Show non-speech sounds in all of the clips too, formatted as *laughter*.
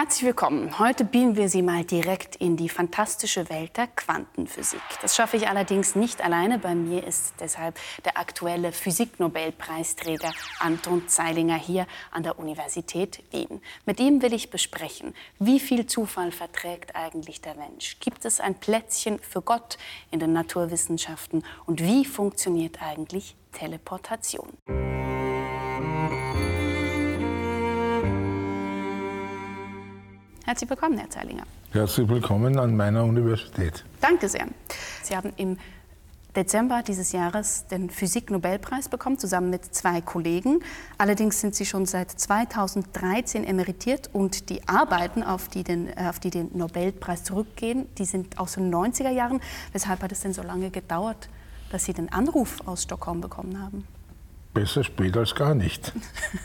Herzlich willkommen. Heute beamen wir Sie mal direkt in die fantastische Welt der Quantenphysik. Das schaffe ich allerdings nicht alleine. Bei mir ist deshalb der aktuelle Physiknobelpreisträger Anton Zeilinger hier an der Universität Wien. Mit ihm will ich besprechen, wie viel Zufall verträgt eigentlich der Mensch? Gibt es ein Plätzchen für Gott in den Naturwissenschaften? Und wie funktioniert eigentlich Teleportation? Herzlich willkommen, Herr Zeilinger. Herzlich willkommen an meiner Universität. Danke sehr. Sie haben im Dezember dieses Jahres den Physik-Nobelpreis bekommen, zusammen mit zwei Kollegen. Allerdings sind Sie schon seit 2013 emeritiert und die Arbeiten, auf die den, auf die den Nobelpreis zurückgehen, die sind aus den 90er Jahren. Weshalb hat es denn so lange gedauert, dass Sie den Anruf aus Stockholm bekommen haben? Besser spät als gar nicht.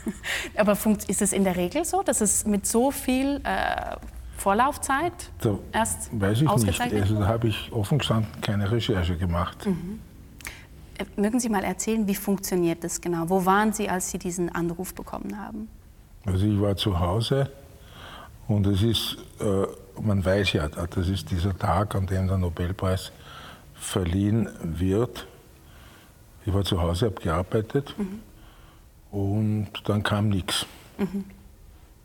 *laughs* Aber ist es in der Regel so, dass es mit so viel äh, Vorlaufzeit da erst Weiß ich nicht. Also, da habe ich offen gestanden keine Recherche gemacht. Mhm. Äh, mögen Sie mal erzählen, wie funktioniert das genau? Wo waren Sie, als Sie diesen Anruf bekommen haben? Also ich war zu Hause und es ist, äh, man weiß ja, das ist dieser Tag, an dem der Nobelpreis verliehen wird. Ich war zu Hause, habe gearbeitet mhm. und dann kam nichts. Mhm.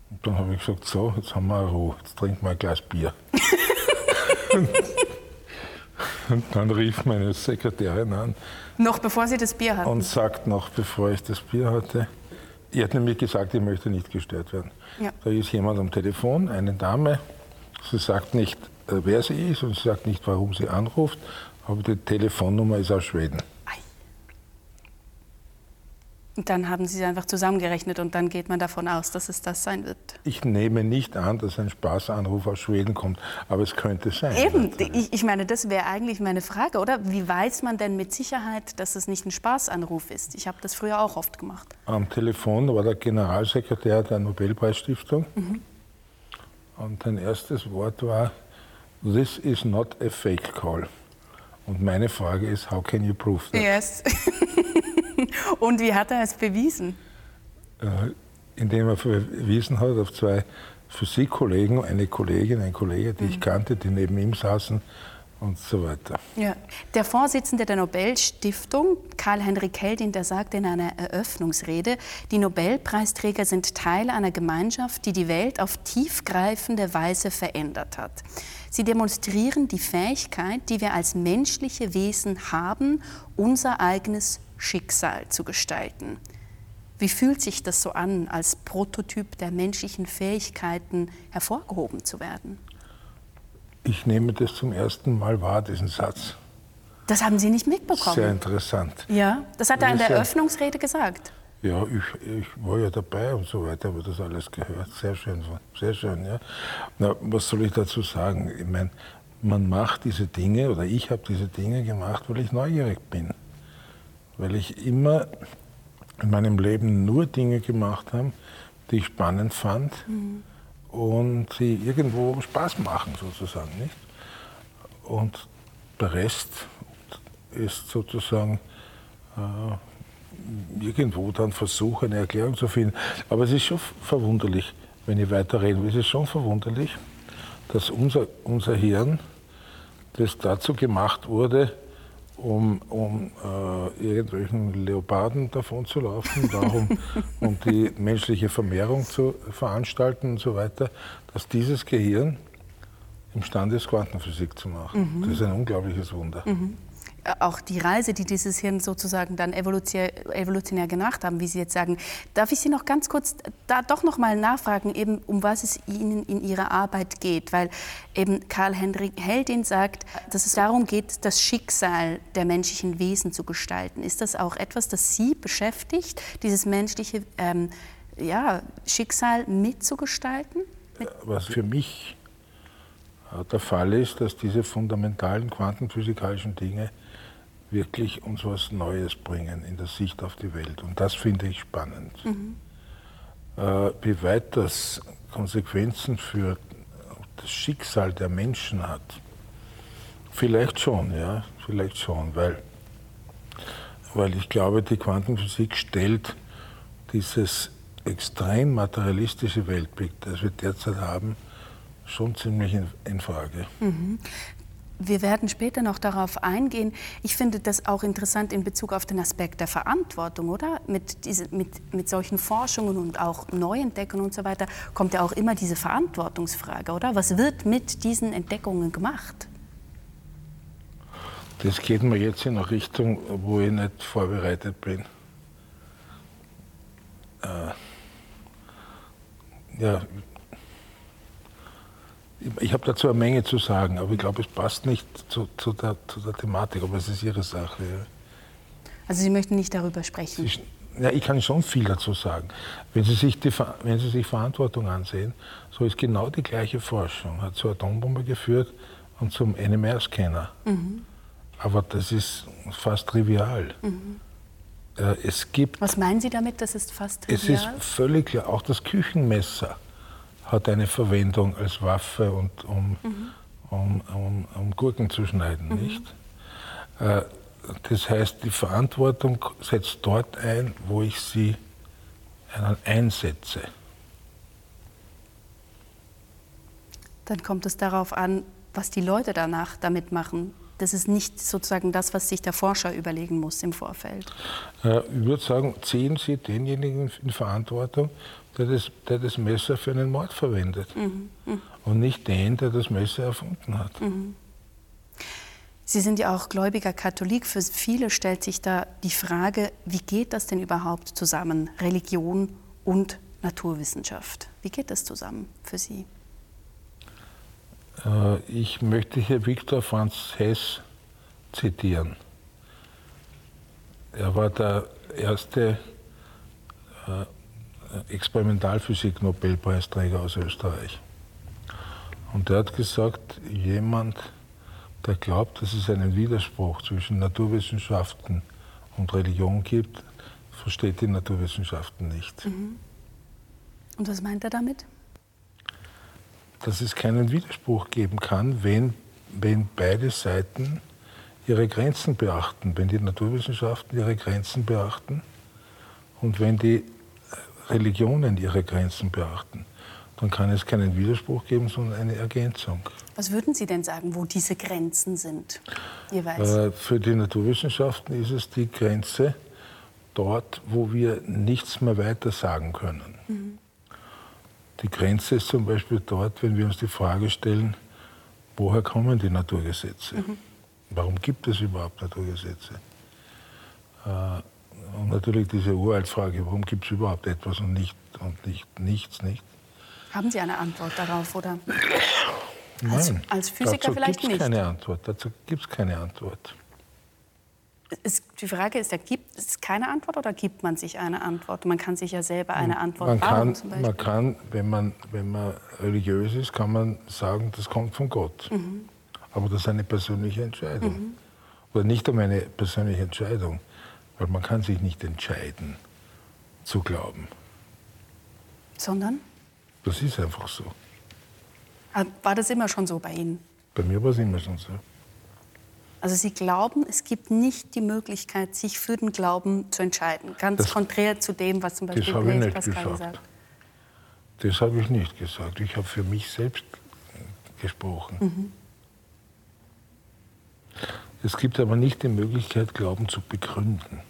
Und dann habe ich gesagt, so, jetzt haben wir Ruhe, jetzt trinken wir ein Glas Bier. *laughs* und dann rief meine Sekretärin an. Noch bevor Sie das Bier hatten? Und sagt noch, bevor ich das Bier hatte, ihr hat nämlich gesagt, ich möchte nicht gestört werden. Ja. Da ist jemand am Telefon, eine Dame, sie sagt nicht, äh, wer sie ist und sie sagt nicht, warum sie anruft, aber die Telefonnummer ist aus Schweden. Dann haben Sie sie einfach zusammengerechnet und dann geht man davon aus, dass es das sein wird. Ich nehme nicht an, dass ein Spaßanruf aus Schweden kommt, aber es könnte sein. Eben, ich, ich, meine, das wäre eigentlich meine Frage, oder? Wie weiß man denn mit Sicherheit, dass es nicht ein Spaßanruf ist? Ich habe das früher auch oft gemacht. Am Telefon war der Generalsekretär der Nobelpreisstiftung mhm. und sein erstes Wort war, This is not a fake call. Und meine Frage ist, how can you prove that? Yes. *laughs* Und wie hat er es bewiesen? Äh, indem er verwiesen hat auf zwei Physikkollegen, eine Kollegin, ein Kollege, die mhm. ich kannte, die neben ihm saßen und so weiter. Ja. Der Vorsitzende der Nobelstiftung, Karl-Henrik Heldin, der sagte in einer Eröffnungsrede, die Nobelpreisträger sind Teil einer Gemeinschaft, die die Welt auf tiefgreifende Weise verändert hat. Sie demonstrieren die Fähigkeit, die wir als menschliche Wesen haben, unser eigenes Schicksal zu gestalten. Wie fühlt sich das so an, als Prototyp der menschlichen Fähigkeiten hervorgehoben zu werden? Ich nehme das zum ersten Mal wahr, diesen Satz. Das haben Sie nicht mitbekommen? Sehr interessant. Ja, das hat er in der Eröffnungsrede gesagt. Ja, ich, ich, war ja dabei und so weiter, habe das alles gehört. Sehr schön, sehr schön, ja. Na, was soll ich dazu sagen? Ich meine, man macht diese Dinge, oder ich habe diese Dinge gemacht, weil ich neugierig bin weil ich immer in meinem Leben nur Dinge gemacht habe, die ich spannend fand mhm. und die irgendwo Spaß machen sozusagen. Nicht? Und der Rest ist sozusagen äh, irgendwo dann Versuch, eine Erklärung zu finden. Aber es ist schon verwunderlich, wenn ich weiter rede, es ist schon verwunderlich, dass unser, unser Hirn, das dazu gemacht wurde, um, um äh, irgendwelchen Leoparden davon zu laufen, darum, *laughs* um die menschliche Vermehrung zu veranstalten und so weiter, dass dieses Gehirn imstande ist, Quantenphysik zu machen. Mhm. Das ist ein unglaubliches Wunder. Mhm auch die Reise, die dieses Hirn sozusagen dann evolutionär, gemacht haben, wie Sie jetzt sagen. Darf ich Sie noch ganz kurz da doch noch mal nachfragen, eben um was es Ihnen in Ihrer Arbeit geht, weil eben Karl-Henrik Heldin sagt, dass es darum geht, das Schicksal der menschlichen Wesen zu gestalten. Ist das auch etwas, das Sie beschäftigt, dieses menschliche ähm, ja, Schicksal mitzugestalten? Was für mich äh, der Fall ist, dass diese fundamentalen quantenphysikalischen Dinge wirklich uns was Neues bringen in der Sicht auf die Welt. Und das finde ich spannend. Mhm. Äh, wie weit das Konsequenzen für das Schicksal der Menschen hat, vielleicht schon, ja, vielleicht schon, weil, weil ich glaube, die Quantenphysik stellt dieses extrem materialistische Weltbild, das wir derzeit haben, schon ziemlich in, in Frage. Mhm. Wir werden später noch darauf eingehen. Ich finde das auch interessant in Bezug auf den Aspekt der Verantwortung, oder? Mit, diese, mit, mit solchen Forschungen und auch Neuentdeckungen und so weiter kommt ja auch immer diese Verantwortungsfrage, oder? Was wird mit diesen Entdeckungen gemacht? Das geht mir jetzt in eine Richtung, wo ich nicht vorbereitet bin. Äh, ja, ich habe dazu eine Menge zu sagen, aber ich glaube, es passt nicht zu, zu, der, zu, der, Thematik, aber es ist Ihre Sache. Ja. Also Sie möchten nicht darüber sprechen? Sie, ja, ich kann schon viel dazu sagen. Wenn Sie, sich die, wenn Sie sich Verantwortung ansehen, so ist genau die gleiche Forschung. Hat zur Atombombe geführt und zum NMR-Scanner. Mhm. Aber das ist fast trivial. Mhm. Äh, es gibt, Was meinen Sie damit, das ist fast trivial? Es ist völlig klar, auch das Küchenmesser hat eine Verwendung als Waffe und um, mhm. um, um, um, Gurken zu schneiden, mhm. nicht? Äh, das heißt, die Verantwortung setzt dort ein, wo ich sie einsetze. Dann kommt es darauf an, was die Leute danach damit machen. Das ist nicht sozusagen das, was sich der Forscher überlegen muss im Vorfeld. Äh, ich würde sagen, ziehen Sie denjenigen in Verantwortung, der das, der das Messer für einen Mord verwendet. Mhm. Mhm. Und nicht den, der das Messer erfunden hat. Mhm. Sie sind ja auch gläubiger Katholik. Für viele stellt sich da die Frage, wie geht das denn überhaupt zusammen, Religion und Naturwissenschaft? Wie geht das zusammen für Sie? Äh, ich möchte hier Viktor Franz Hess zitieren. Er war der erste äh, Experimentalphysik-Nobelpreisträger aus Österreich. Und er hat gesagt, jemand, der glaubt, dass es einen Widerspruch zwischen Naturwissenschaften und Religion gibt, versteht die Naturwissenschaften nicht. Mhm. Und was meint er damit? Dass es keinen Widerspruch geben kann, wenn, wenn beide Seiten ihre Grenzen beachten, wenn die Naturwissenschaften ihre Grenzen beachten und wenn die Religionen ihre Grenzen beachten, dann kann es keinen Widerspruch geben, sondern eine Ergänzung. Was würden Sie denn sagen, wo diese Grenzen sind jeweils? Äh, für die Naturwissenschaften ist es die Grenze dort, wo wir nichts mehr weiter sagen können. Mhm. Die Grenze ist zum Beispiel dort, wenn wir uns die Frage stellen, woher kommen die Naturgesetze? Mhm. Warum gibt es überhaupt Naturgesetze? Äh, natürlich diese Uraltfrage, warum gibt es überhaupt etwas und, nicht, und nicht, nichts, nicht? Haben Sie eine Antwort darauf, oder? Nein, als, als Physiker dazu vielleicht nicht. Keine Antwort, dazu gibt es keine Antwort. Ist, die Frage ist ja, gibt es keine Antwort oder gibt man sich eine Antwort? Man kann sich ja selber eine Antwort man bauen, kann, Man kann, wenn man, wenn man religiös ist, kann man sagen, das kommt von Gott. Mhm. Aber das ist eine persönliche Entscheidung. Mhm. Oder nicht um eine persönliche Entscheidung. Weil man kann sich nicht entscheiden zu glauben. Sondern? Das ist einfach so. Ah, war das immer schon so bei Ihnen? Bei mir war es immer schon so. Also Sie glauben, es gibt nicht die Möglichkeit, sich für den Glauben zu entscheiden. Ganz das, konträr zu dem, was zum Beispiel das Blaise Pascal gesagt Das habe ich nicht gesagt. Ich habe für mich selbst gesprochen. Mhm. Es gibt aber nicht die Möglichkeit, Glauben zu begründen.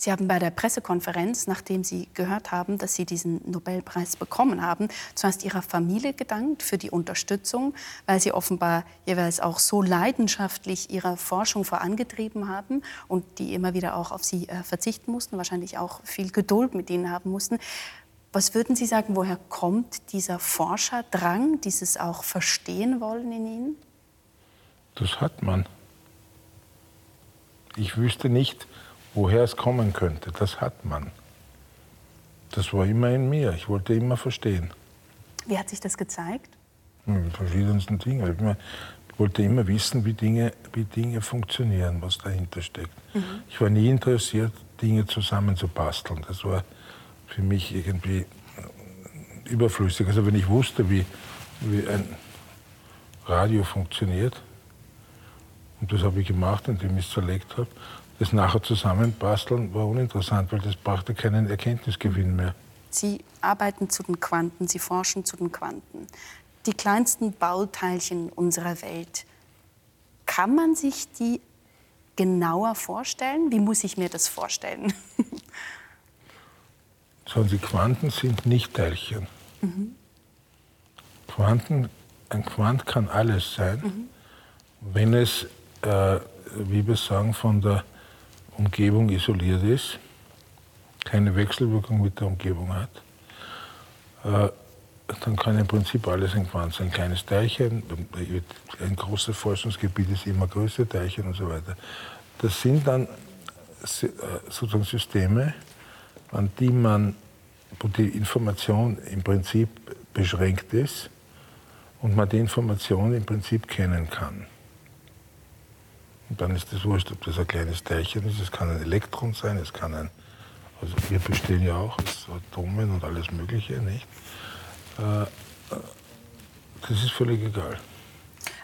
Sie haben bei der Pressekonferenz, nachdem Sie gehört haben, dass Sie diesen Nobelpreis bekommen haben, zuerst Ihrer Familie gedankt für die Unterstützung, weil Sie offenbar jeweils auch so leidenschaftlich Ihre Forschung vorangetrieben haben und die immer wieder auch auf Sie äh, verzichten mussten, wahrscheinlich auch viel Geduld mit Ihnen haben mussten. Was würden Sie sagen, woher kommt dieser Forscherdrang, dieses auch Verstehen wollen in Ihnen? Das hat man. Ich wüsste nicht, woher es kommen könnte. Das hat man. Das war immer in mir. Ich wollte immer verstehen. Wie hat sich das gezeigt? Mit verschiedensten Dingen. Ich wollte immer wissen, wie Dinge, wie Dinge funktionieren, was dahinter steckt. Mhm. Ich war nie interessiert, Dinge zusammenzubasteln. Das war für mich irgendwie überflüssig. Also wenn ich wusste, wie, wie ein Radio funktioniert, und das habe ich gemacht, indem ich es zerlegt habe, Das nachher zusammenbasteln war uninteressant, weil das brachte keinen Erkenntnisgewinn mehr. Sie arbeiten zu den Quanten, Sie forschen zu den Quanten. Die kleinsten Bauteilchen unserer Welt. Kann man sich die genauer vorstellen? Wie muss ich mir das vorstellen? *laughs* Schauen Sie, Quanten sind nicht Teilchen. Mhm. Quanten, ein Quant kann alles sein, mhm. wenn es, äh, wie wir sagen, von der Umgebung isoliert ist, keine Wechselwirkung mit der Umgebung hat. Äh, dann kann im Prinzip alles ein Quant sein. Ein kleines Teilchen, ein großes Forschungsgebiet ist immer größere Teilchen und so weiter. Das sind dann äh, sozusagen Systeme, an die man, wo die Information im Prinzip beschränkt ist und man die Information im Prinzip kennen kann. Und dann ist es wurscht, ob das ein kleines Teilchen ist, es kann ein Elektron sein, es kann ein, also wir bestehen ja auch aus Atomen und alles Mögliche, nicht? Äh, das ist völlig egal.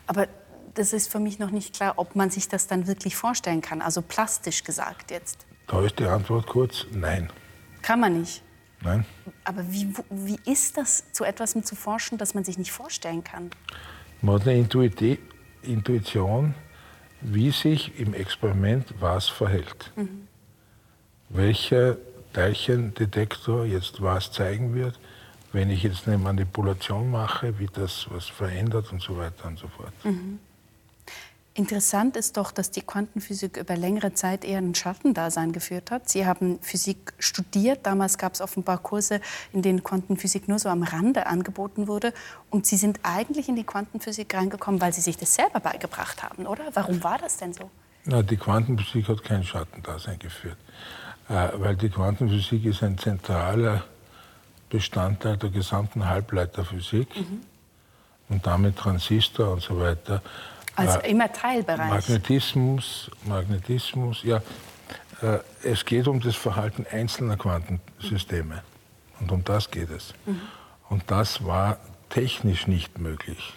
Aber das ist für mich noch nicht klar, ob man sich das dann wirklich vorstellen kann, also plastisch gesagt jetzt. Da ist die Antwort kurz, nein. Kann man nicht. Nein. Aber wie, wie ist das, zu etwas zu forschen, das man sich nicht vorstellen kann? Man hat eine Intuition, wie sich im Experiment was verhält. Mhm. Welcher Teilchendetektor jetzt was zeigen wird, wenn ich jetzt eine Manipulation mache, wie das was verändert und so weiter und so fort. Mhm. Interessant ist doch, dass die Quantenphysik über längere Zeit eher ein Schattendasein geführt hat. Sie haben Physik studiert. Damals gab es offenbar Kurse, in denen Quantenphysik nur so am Rande angeboten wurde. Und Sie sind eigentlich in die Quantenphysik reingekommen, weil Sie sich das selber beigebracht haben, oder? Warum war das denn so? Na, die Quantenphysik hat kein Schattendasein geführt, äh, weil die Quantenphysik ist ein zentraler Bestandteil der gesamten Halbleiterphysik mhm. und damit Transistor und so weiter. Also äh, immer Teilbereich. Magnetismus, Magnetismus, ja. Äh, es geht um das Verhalten einzelner Quantensysteme. Und um das geht es. Mhm. Und das war technisch nicht möglich.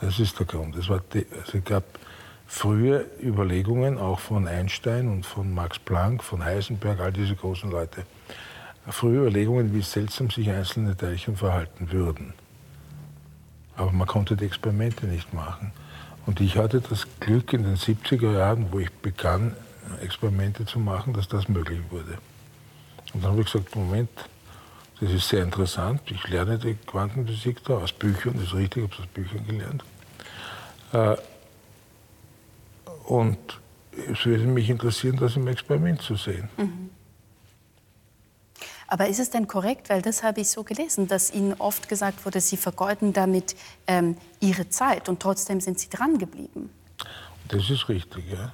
Das ist der Grund. Es, war also es gab frühe Überlegungen, auch von Einstein und von Max Planck, von Heisenberg, all diese großen Leute, frühe Überlegungen, wie seltsam sich einzelne Teilchen verhalten würden. Aber man konnte die Experimente nicht machen. Und ich hatte das Glück in den 70er Jahren, wo ich begann, Experimente zu machen, dass das möglich wurde. Und dann habe ich gesagt, Moment, das ist sehr interessant. Ich lerne die Quantenphysik da aus Büchern, das ist richtig, ich habe es aus Büchern gelernt. Äh, und es würde mich interessieren, das im Experiment zu sehen. Mhm. Aber ist es denn korrekt, weil das habe ich so gelesen, dass Ihnen oft gesagt wurde, Sie vergeuden damit ähm, Ihre Zeit und trotzdem sind Sie dran geblieben? Das ist richtig, ja.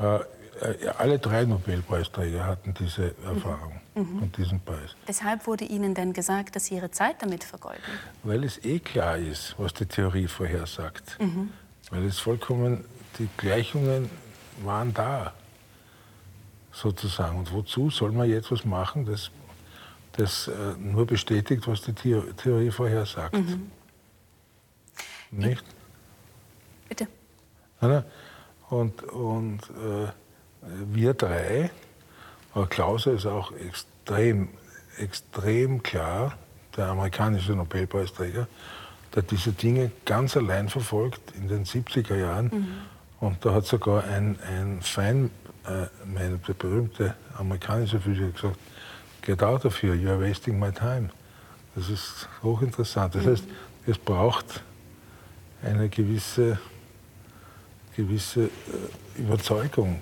Äh, äh alle drei Nobelpreisträger hatten diese Erfahrung mhm. und diesen Preis. Weshalb wurde Ihnen denn gesagt, dass Sie Ihre Zeit damit vergeuden? Weil es eh klar ist, was die Theorie vorhersagt. Mhm. Weil es vollkommen, die Gleichungen waren da sozusagen. Und wozu soll man jetzt was machen, das, das äh, nur bestätigt, was die Theorie vorher sagt? Mhm. Nicht? Bitte. Und, und äh, wir drei, aber Klauser ist auch extrem, extrem klar, der amerikanische Nobelpreisträger, der diese Dinge ganz allein verfolgt in den 70er Jahren. Mhm. Und da hat sogar ein, ein Fein, mein, der berühmte amerikanische Physiker gesagt, get out of here, you are wasting my time. Das ist hochinteressant. Das heißt, es braucht eine gewisse, gewisse äh, Überzeugung,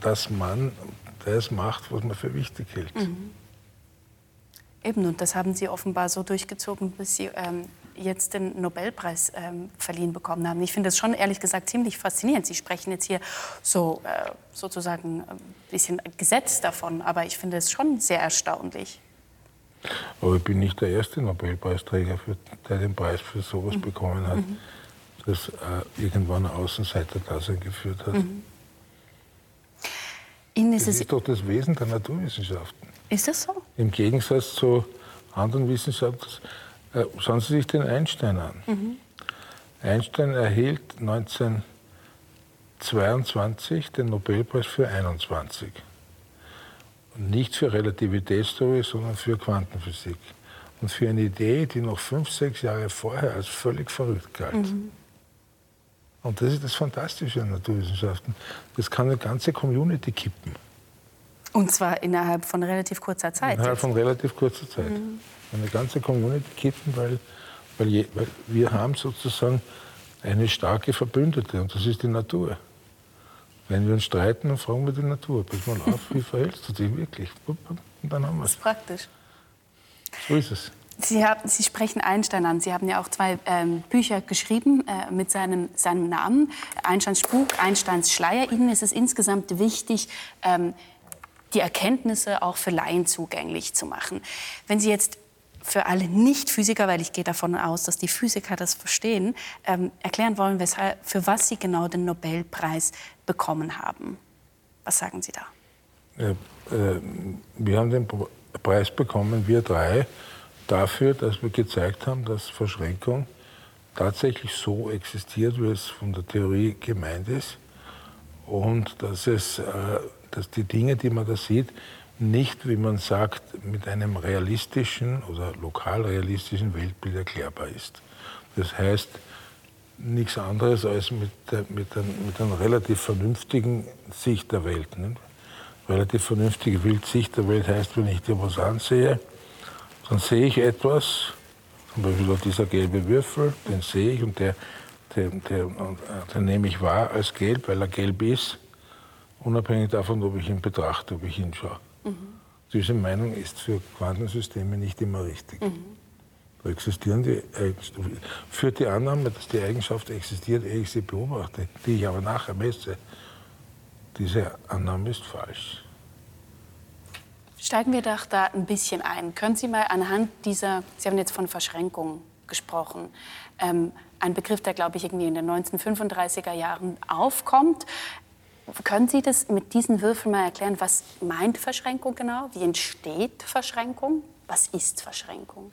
dass man das macht, was man für wichtig hält. Mhm. Eben, und das haben Sie offenbar so durchgezogen, bis Sie ähm, jetzt den Nobelpreis ähm, verliehen bekommen haben. Ich finde das schon ehrlich gesagt ziemlich faszinierend. Sie sprechen jetzt hier so äh, sozusagen ein bisschen gesetzt davon, aber ich finde es schon sehr erstaunlich. Aber ich bin nicht der erste Nobelpreisträger, für, der den Preis für sowas mhm. bekommen hat, mhm. das äh, irgendwann ein Außenseiter-Dasein geführt hat. Mhm. das ist doch das Wesen der Naturwissenschaften. Ist das so? Im Gegensatz zu anderen Wissenschaften äh, schauen Sie sich den Einstein an. Mhm. Einstein erhielt 19, 22 den Nobelpreis für 21. Und nicht für Relativitätstheorie, sondern für Quantenphysik. Und für eine Idee, die noch fünf, sechs Jahre vorher als völlig verrückt galt. Mhm. Und das ist das Fantastische an Naturwissenschaften. Das kann eine ganze Community kippen. Und zwar innerhalb von relativ kurzer Zeit. Innerhalb von relativ kurzer Zeit. Mhm. Eine ganze Community kippen, weil, weil, je, weil wir haben sozusagen eine starke Verbündete und das ist die Natur. Wenn wir uns streiten, dann fragen wir die Natur, pass mal auf, wie verhältst du dich wirklich? Und dann haben wir es. Das ist praktisch. So ist es. Sie, haben, Sie sprechen Einstein an. Sie haben ja auch zwei ähm, Bücher geschrieben äh, mit seinem, seinem Namen. Einsteins Spuk, Einsteins Schleier. Ihnen ist es insgesamt wichtig, ähm, die Erkenntnisse auch für Laien zugänglich zu machen. Wenn Sie jetzt für alle Nicht-Physiker, weil ich gehe davon aus, dass die Physiker das verstehen, ähm, erklären wollen, weshalb, für was Sie genau den Nobelpreis bekommen haben. Was sagen Sie da? Ja, äh, wir haben den Preis bekommen, wir drei, dafür, dass wir gezeigt haben, dass Verschränkung tatsächlich so existiert, wie es von der Theorie gemeint ist. Und dass, es, äh, dass die Dinge, die man da sieht, nicht, wie man sagt, mit einem realistischen oder lokal realistischen Weltbild erklärbar ist. Das heißt, nichts anderes als mit, mit, der, mit einer relativ vernünftigen Sicht der Welt. Nicht? Relativ vernünftige Sicht der Welt heißt, wenn ich dir was ansehe, dann sehe ich etwas, zum Beispiel dieser gelbe Würfel, den sehe ich und der, der, der, den nehme ich wahr als gelb, weil er gelb ist, unabhängig davon, ob ich ihn betrachte, ob ich ihn schaue. Mhm. Diese Meinung ist für Quantensysteme nicht immer richtig. Mhm. Da existieren die. Führt die Annahme, dass die Eigenschaft existiert, ehe ich sie beobachte, die ich aber nachher messe, diese Annahme ist falsch. Steigen wir doch da ein bisschen ein. Können Sie mal anhand dieser, Sie haben jetzt von Verschränkung gesprochen, ähm, ein Begriff, der, glaube ich, irgendwie in den 1935er Jahren aufkommt. Können Sie das mit diesen Würfeln mal erklären? Was meint Verschränkung genau? Wie entsteht Verschränkung? Was ist Verschränkung?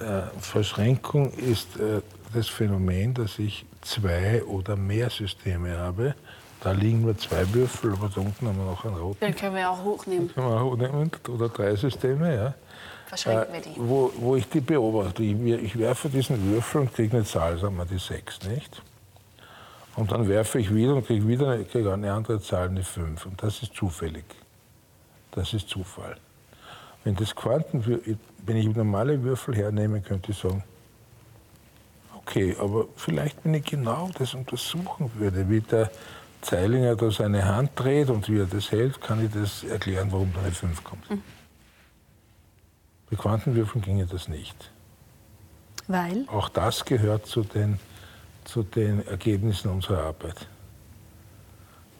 Äh, Verschränkung ist äh, das Phänomen, dass ich zwei oder mehr Systeme habe. Da liegen nur zwei Würfel, aber da unten haben wir noch einen roten. Den können wir auch hochnehmen. Den können wir auch hochnehmen. Oder drei Systeme, ja. Verschränken wir die. Äh, wo, wo ich die beobachte. Ich, ich werfe diesen Würfel und kriege eine Zahl, sagen wir die sechs, nicht? Und dann werfe ich wieder und kriege wieder krieg eine andere Zahl, eine 5. Und das ist zufällig. Das ist Zufall. Wenn, das Quanten, wenn ich normale Würfel hernehme, könnte ich sagen, okay, aber vielleicht, wenn ich genau das untersuchen würde, wie der Zeilinger da seine Hand dreht und wie er das hält, kann ich das erklären, warum da eine 5 kommt. Mhm. Bei Quantenwürfeln ginge das nicht. Weil? Auch das gehört zu den zu den Ergebnissen unserer Arbeit.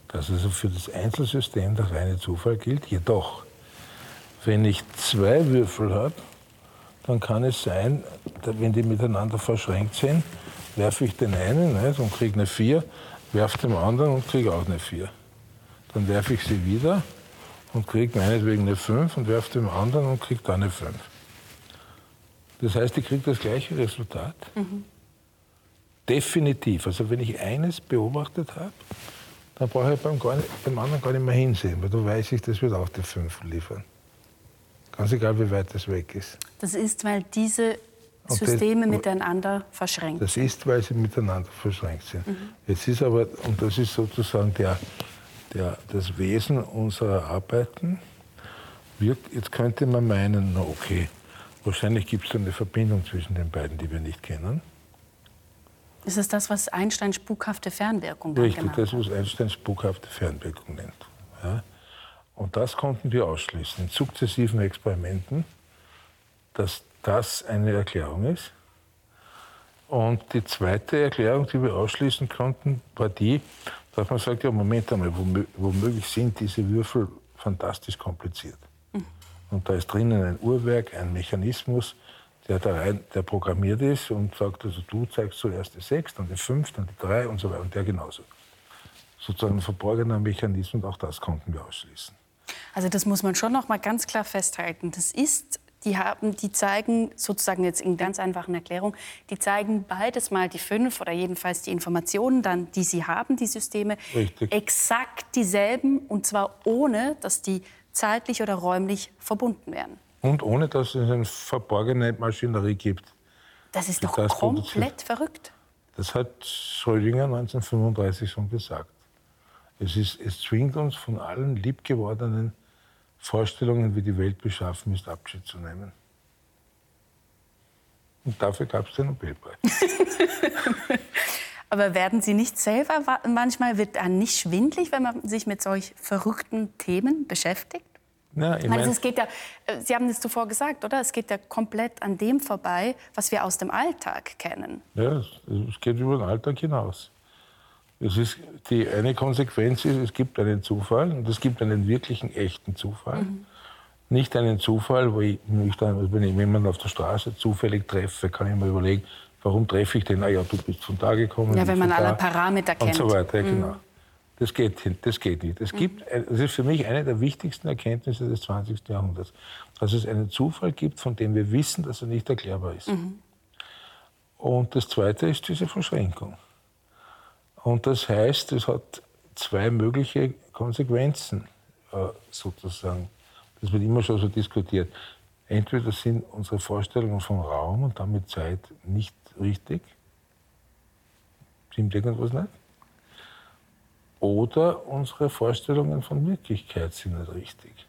Dass also für das Einzelsystem der reine Zufall gilt. Jedoch, wenn ich zwei Würfel habe, dann kann es sein, wenn die miteinander verschränkt sind, werfe ich den einen nicht, und kriege eine 4, werfe den anderen und kriege auch eine 4. Dann werfe ich sie wieder und kriege meinetwegen eine 5 und werfe dem anderen und kriege dann eine 5. Das heißt, ich kriege das gleiche Resultat. Mhm. Definitiv. Also wenn ich eines beobachtet habe, dann brauche ich beim, nicht, beim, anderen gar nicht mehr hinsehen, weil da weiß ich, das wird auch die 5 liefern. Ganz egal, wie weit das weg ist. Das ist, weil diese Systeme das, miteinander verschränkt sind. Das ist, weil sie miteinander verschränkt sind. Mhm. Jetzt ist aber, und das ist sozusagen der, der, das Wesen unserer Arbeiten, wir, jetzt könnte man meinen, na okay, wahrscheinlich gibt es eine Verbindung zwischen den beiden, die wir nicht kennen. Ist es das, was Einstein spukhafte Fernwirkung Richtig, das, was Einstein spukhafte Fernwirkung nennt. Ja. Und das konnten wir ausschließen in sukzessiven Experimenten, dass das eine Erklärung ist. Und die zweite Erklärung, die wir ausschließen konnten, war die, dass man sagt, ja, Moment einmal, womöglich sind diese Würfel fantastisch kompliziert. Mhm. Und da ist drinnen ein Uhrwerk, ein Mechanismus, der, da rein, der programmiert ist und sagt, also du zeigst zuerst die 6, dann die 5, dann die 3 und so weiter. Und der genauso. Sozusagen ein verborgener Mechanismus, auch das konnten wir ausschließen. Also das muss man schon noch mal ganz klar festhalten. Das ist die, haben, die zeigen sozusagen jetzt in ganz einfachen Erklärung, die zeigen beides mal die fünf oder jedenfalls die Informationen, dann, die sie haben, die Systeme, Richtig. exakt dieselben und zwar ohne, dass die zeitlich oder räumlich verbunden werden. Und ohne, dass es eine verborgene Maschinerie gibt. Das ist doch das komplett verrückt. Das hat Schrödinger 1935 schon gesagt. Es, ist, es zwingt uns von allen liebgewordenen Vorstellungen, wie die Welt beschaffen ist, Abschied zu nehmen. Und dafür gab es den Nobelpreis. *laughs* Aber werden Sie nicht selber manchmal, wird einem nicht schwindlig, wenn man sich mit solch verrückten Themen beschäftigt? Ja, ich meine, es geht ja, äh, Sie haben es zuvor gesagt, oder? Es geht ja komplett an dem vorbei, was wir aus dem Alltag kennen. Ja, es geht über den Alltag hinaus. Es ist, die eine Konsequenz ist, es gibt einen Zufall und es gibt einen wirklichen, echten Zufall. Mhm. Nicht einen Zufall, wo ich mich dann, wenn ich jemanden auf der Straße zufällig treffe, kann ich mir überlegen, warum treffe ich den? Ah ja, du bist von da gekommen. Ja, wenn man alle Parameter kennt. Und so weiter, mhm. genau. Das geht, das geht nicht. Es gibt, das ist für mich eine der wichtigsten Erkenntnisse des 20. Jahrhunderts, dass es einen Zufall gibt, von dem wir wissen, dass er nicht erklärbar ist. Mhm. Und das Zweite ist diese Verschränkung. Und das heißt, es hat zwei mögliche Konsequenzen, äh, sozusagen. Das wird immer schon so diskutiert. Entweder sind unsere Vorstellungen von Raum und damit Zeit nicht richtig, stimmt irgendwas nicht, oder unsere Vorstellungen von Wirklichkeit sind nicht richtig.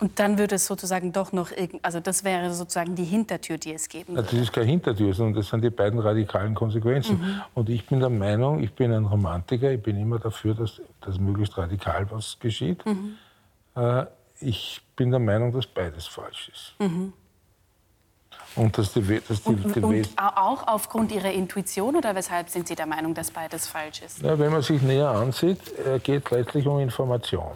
Und dann würde es sozusagen doch noch, also das wäre sozusagen die Hintertür, die es geben würde. Das ist keine Hintertür, sondern das sind die beiden radikalen Konsequenzen. Mhm. Und ich bin der Meinung, ich bin ein Romantiker, ich bin immer dafür, dass, dass möglichst radikal was geschieht. Mhm. Äh, ich bin der Meinung, dass beides falsch ist. Mhm. Und, dass die, dass die, und, die und auch aufgrund Ihrer Intuition oder weshalb sind Sie der Meinung, dass beides falsch ist? Ja, wenn man sich näher ansieht, äh, geht es letztlich um Information.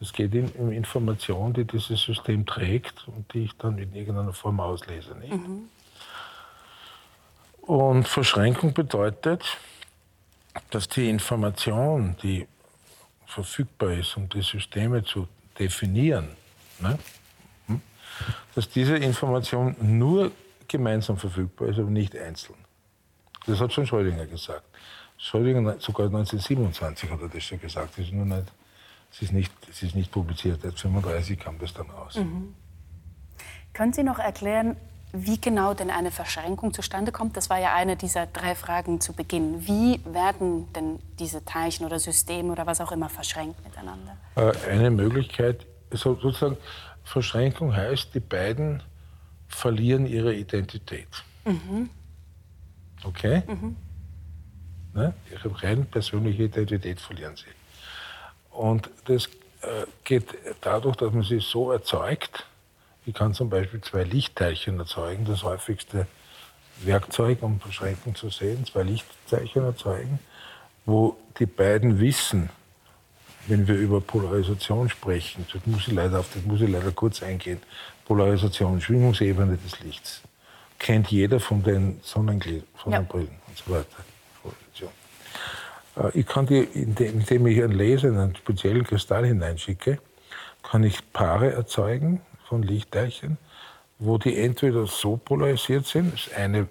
Es geht um Information, die dieses System trägt und die ich dann in irgendeiner Form auslese. Nicht? Mhm. Und Verschränkung bedeutet, dass die Information, die verfügbar ist, um die Systeme zu definieren, ne, dass diese Information nur gemeinsam verfügbar ist, aber nicht einzeln. Das hat schon Schrödinger gesagt. Schrödinger, sogar 1927 hat er das schon gesagt. Das ist nur nicht, es ist nicht, es ist nicht publiziert. 1935 kam das dann raus. Mhm. Können Sie noch erklären, wie genau denn eine Verschränkung zustande kommt? Das war ja eine dieser drei Fragen zu Beginn. Wie werden denn diese Teilchen oder Systeme oder was auch immer verschränkt miteinander? Äh, eine Möglichkeit, sozusagen, Verschränkung heißt, die beiden verlieren ihre Identität. Mhm. Okay? Mhm. Ne? Ihre rein persönliche Identität verlieren sie. Und das äh, geht dadurch, dass man sie so erzeugt. Ich kann zum Beispiel zwei Lichtteilchen erzeugen, das häufigste Werkzeug, um Verschränkung zu sehen, zwei Lichtteilchen erzeugen, wo die beiden wissen, wenn wir über Polarisation sprechen, das muss ich leider, auf das muss ich leider kurz eingehen, Polarisation, Schwingungsebene des Lichts, kennt jeder von den Sonnengläsern, von ja. den Brillen und so weiter. Äh, ich kann die, indem ich einen Laser in einen speziellen Kristall hineinschicke, kann ich Paare erzeugen von Lichtteilchen, wo die entweder so polarisiert sind, das eine äh,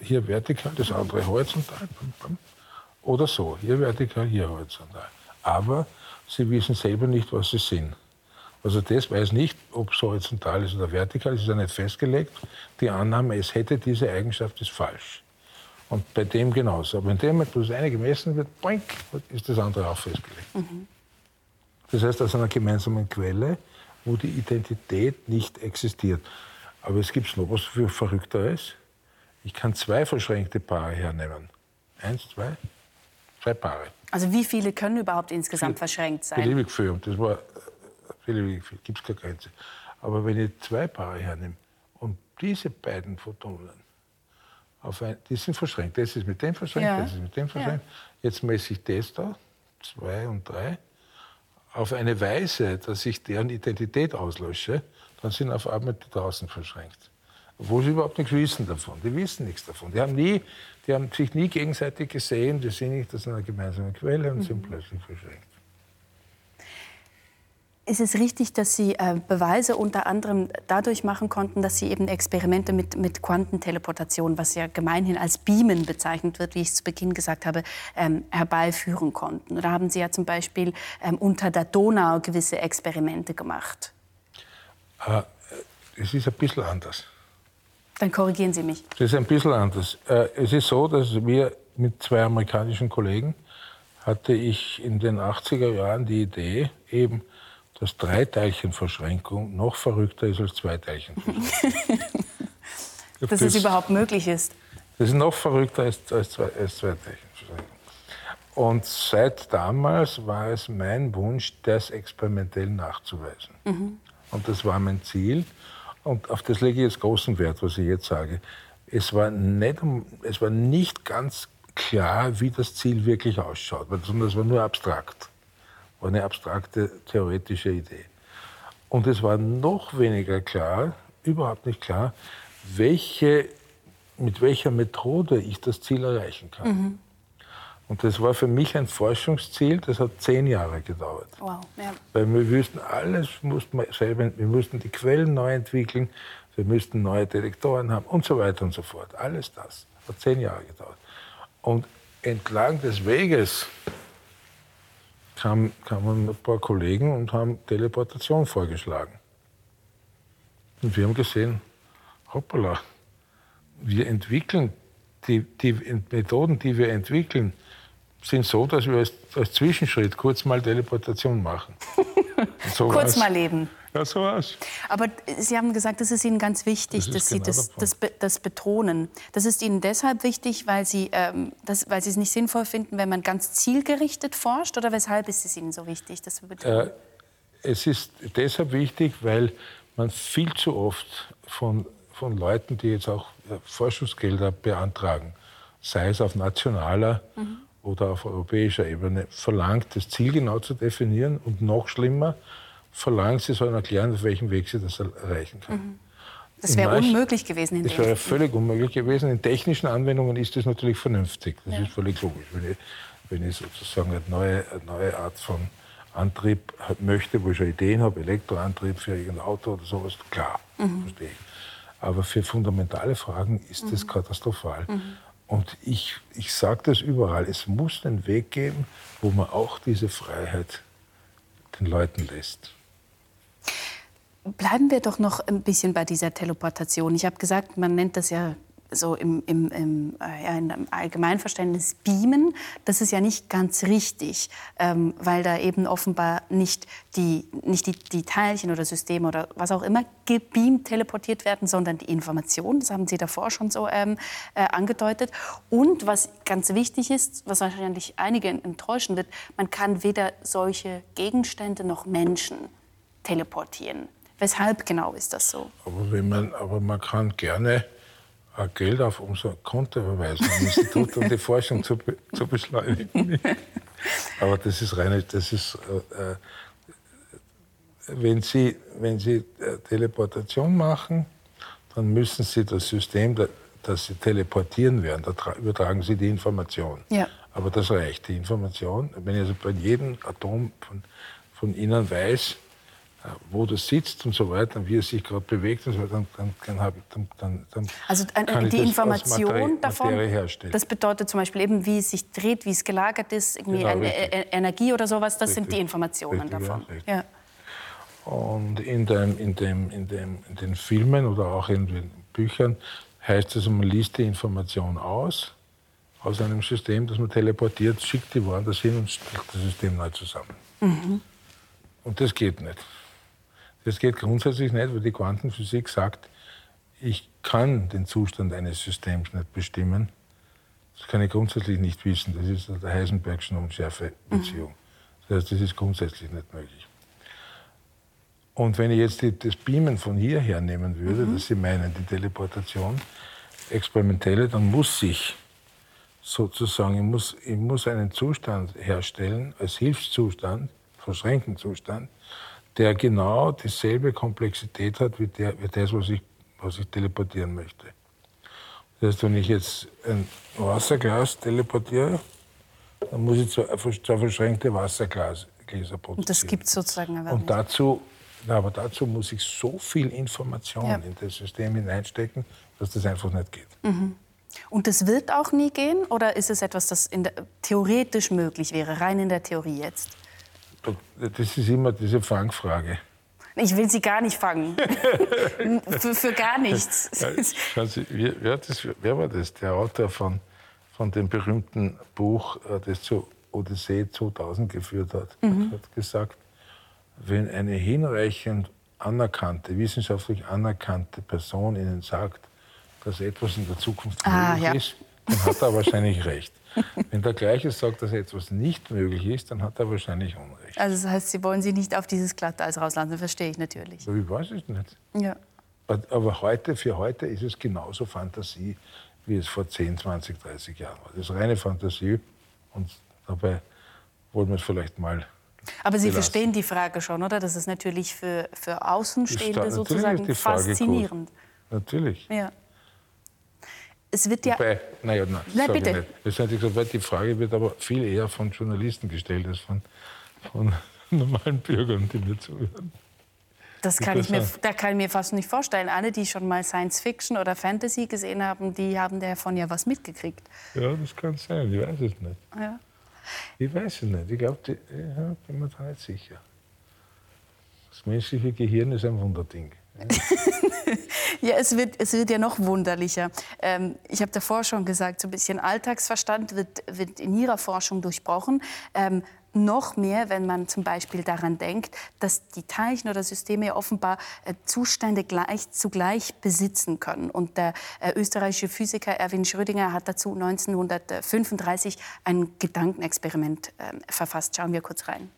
hier vertikal, das andere horizontal, oder so, hier vertikal, hier horizontal aber sie wissen selber nicht, was sie sind. Also das weiß nicht, ob es horizontal ist oder vertikal, es ist ja nicht festgelegt. Die Annahme, es hätte diese Eigenschaft, ist falsch. Und bei dem genauso. Aber in dem Moment, wo das eine gemessen wird, boink, ist das andere auch festgelegt. Mhm. Das heißt, aus einer gemeinsamen Quelle, wo die Identität nicht existiert. Aber es gibt noch was für Verrückteres. Ich kann zwei verschränkte Paare hernehmen. Eins, zwei, zwei Paare. Also wie viele können überhaupt insgesamt verschränkt sein? Beliebig viel. Und das war beliebig viel. Gibt es keine Grenze. Aber wenn ich zwei Paare hernehme und diese beiden Photonen, auf ein, die sind verschränkt. Das ist mit dem verschränkt, ja. das ist mit dem verschränkt. Ja. Jetzt messe ich das da, zwei und drei, auf eine Weise, dass ich deren Identität auslösche, dann sind auf einmal die draußen verschränkt. Obwohl sie überhaupt nichts wissen davon. Die wissen nichts davon. Die haben nie die haben sich nie gegenseitig gesehen, die sind nicht aus einer gemeinsamen Quelle und mhm. sind plötzlich verschränkt. ist es richtig, dass Sie äh, Beweise unter anderem dadurch machen konnten, dass Sie eben Experimente mit, mit Quantenteleportation, was ja gemeinhin als Beamen bezeichnet wird, wie ich es zu Beginn gesagt habe, ähm, herbeiführen konnten? Oder haben Sie ja zum Beispiel ähm, unter der Donau gewisse Experimente gemacht? Äh, es ist ein bisschen anders. Dann korrigieren Sie mich. Es ist ein bisschen anders. Äh, es ist so, dass wir mit zwei amerikanischen Kollegen hatte ich in den 80er Jahren die Idee, eben dass Dreiteilchenverschränkung noch verrückter ist als Zweiteilchenverschränkung. *laughs* dass es überhaupt möglich ist. Das ist noch verrückter als, als, als Zweiteilchenverschränkung. Und seit damals war es mein Wunsch, das experimentell nachzuweisen. Mhm. Und das war mein Ziel. Und auf das lege ich jetzt großen Wert, was ich jetzt sage. Es war nicht, es war nicht ganz klar, wie das Ziel wirklich ausschaut, sondern es war nur abstrakt war eine abstrakte theoretische Idee. Und es war noch weniger klar, überhaupt nicht klar, welche, mit welcher Methode ich das Ziel erreichen kann. Mhm. Und das war für mich ein Forschungsziel, das hat zehn Jahre gedauert. Wow, ja. Weil wir müssten alles, mussten wir, selber, wir mussten die Quellen neu entwickeln, wir müssten neue Detektoren haben und so weiter und so fort. Alles das hat zehn Jahre gedauert. Und entlang des Weges kamen, kamen ein paar Kollegen und haben Teleportation vorgeschlagen. Und wir haben gesehen, hoppala, wir entwickeln, die, die Methoden, die wir entwickeln, sind so, dass wir als, als Zwischenschritt kurz mal Teleportation machen. *laughs* So kurz mal leben. Ja, so was. Aber Sie haben gesagt, das ist Ihnen ganz wichtig, das dass genau Sie das, das, das, betonen. Das ist Ihnen deshalb wichtig, weil Sie, ähm, das, weil Sie es nicht sinnvoll finden, wenn man ganz zielgerichtet forscht? Oder weshalb ist es Ihnen so wichtig, das zu betonen? Äh, es ist deshalb wichtig, weil man viel zu oft von, von Leuten, die jetzt auch äh, Forschungsgelder beantragen, sei es auf nationaler mhm. Oder auf europäischer Ebene, verlangt, das Ziel genau zu definieren und noch schlimmer, verlangt, sie sollen erklären, auf welchem Weg sie das erreichen kann. Mhm. Das wäre unmöglich gewesen. In das wäre völlig unmöglich gewesen. In technischen Anwendungen ist das natürlich vernünftig. Das ja. ist völlig logisch. Wenn ich, wenn ich sozusagen eine neue, eine neue Art von Antrieb möchte, wo ich schon Ideen habe, Elektroantrieb für irgendein Auto oder sowas, klar, mhm. verstehe ich. Aber für fundamentale Fragen ist mhm. das katastrophal. Mhm. Und ich, ich sage das überall, es muss einen Weg geben, wo man auch diese Freiheit den Leuten lässt. Bleiben wir doch noch ein bisschen bei dieser Teleportation. Ich habe gesagt, man nennt das ja so im, im, im, äh, im Allgemeinverständnis Beamen. Das ist ja nicht ganz richtig, ähm, weil da eben offenbar nicht, die, nicht die, die Teilchen oder Systeme oder was auch immer gebeamt teleportiert werden, sondern die Information. Das haben Sie davor schon so ähm, äh, angedeutet. Und was ganz wichtig ist, was wahrscheinlich einige enttäuschen wird, man kann weder solche Gegenstände noch Menschen teleportieren. Weshalb genau ist das so? Aber, man, aber man kann gerne Geld auf unser Konto überweisen im Institut, um die Forschung zu, zu beschleunigen. *laughs* Aber das ist reine, das ist, äh, äh, wenn Sie, wenn Sie äh, Teleportation machen, dann müssen Sie das System, das Sie teleportieren werden, da übertragen Sie die Information. Ja. Aber das reicht, die Information. Wenn ich also bei jedem Atom von, von Ihnen weiß, wo das sitzt und so weiter, wie es sich gerade bewegt und so weiter, dann, dann, dann, dann, also ein, kann die Information Materie, davon, Materie das bedeutet zum Beispiel eben, wie es sich dreht, wie es gelagert ist, irgendwie genau, eine richtig. Energie oder sowas, das richtig. sind die Informationen richtig, davon. Ja, ja. Und in, dem, in, dem, in, dem, in den Filmen oder auch in den Büchern heißt es, man liest die Information aus, aus einem System, das man teleportiert, schickt die woanders hin und stellt das System neu zusammen. Mhm. Und das geht nicht. Das geht grundsätzlich nicht, weil die Quantenphysik sagt, ich kann den Zustand eines Systems nicht bestimmen. Das kann ich grundsätzlich nicht wissen. Das ist der Heisenbergschen Unschärfe-Beziehung. Das heißt, das ist grundsätzlich nicht möglich. Und wenn ich jetzt die, das Beamen von hierher nehmen würde, mhm. dass Sie meinen, die Teleportation, experimentelle, dann muss ich sozusagen, ich muss, ich muss einen Zustand herstellen, als Hilfszustand, verschränkten Zustand, der genau dieselbe Komplexität hat wie, der, wie das, was ich, was ich teleportieren möchte. Das heißt, wenn ich jetzt ein Wasserglas teleportiere, dann muss ich zwei, zwei verschränkte Wassergläser Gläser produzieren. Und das gibt sozusagen aber Und dazu, na, aber dazu muss ich so viel Information ja. in das System hineinstecken, dass das einfach nicht geht. Mhm. Und das wird auch nie gehen? Oder ist es etwas, das der, theoretisch möglich wäre, rein in der Theorie jetzt? Das ist immer diese Fangfrage. Ich will Sie gar nicht fangen. *laughs* für, für, gar nichts. Ja, Sie, wer, das, wer, war das? Der Autor von, von dem berühmten Buch, äh, das zur Odyssee 2000 geführt hat, mhm. hat gesagt, wenn eine hinreichend anerkannte, wissenschaftlich anerkannte Person Ihnen sagt, dass etwas in der Zukunft ah, möglich ja. ist, dann hat er wahrscheinlich recht. Wenn der Gleiche sagt, dass etwas nicht möglich ist, dann hat er wahrscheinlich Unrecht. Also das heißt, Sie wollen Sie nicht auf dieses Glatteis rauslassen, verstehe ich natürlich. Aber ich weiß es nicht. Ja. Aber heute, für heute ist es genauso Fantasie, wie es vor 10, 20, 30 Jahren war. Das ist reine Fantasie und dabei wollen wir es vielleicht mal aber Sie belassen. verstehen die Frage schon, oder? Das ist natürlich für, für Außenstehende sozusagen faszinierend. Gut. Natürlich. Ja es wird ja. Wobei, naja, nein, nein bitte. Das ich gesagt, die Frage wird aber viel eher von Journalisten gestellt als von, von *laughs* normalen Bürgern, die mir zuhören. Das kann ich mir, da kann ich mir fast nicht vorstellen. Alle, die schon mal Science Fiction oder Fantasy gesehen haben, die haben davon ja was mitgekriegt. Ja, das kann sein. Ich weiß es nicht. Ja. Ich weiß es nicht. Ich glaube, ja, bin mir da nicht sicher. Das menschliche Gehirn ist ein Wunderding. Ja, es wird, es wird ja noch wunderlicher. Ähm, ich habe davor schon gesagt, so ein bisschen Alltagsverstand wird, wird in Ihrer Forschung durchbrochen. Ähm, noch mehr, wenn man zum Beispiel daran denkt, dass die Teilchen oder Systeme offenbar äh, Zustände gleich, zugleich besitzen können. Und der äh, österreichische Physiker Erwin Schrödinger hat dazu 1935 ein Gedankenexperiment äh, verfasst. Schauen wir kurz rein.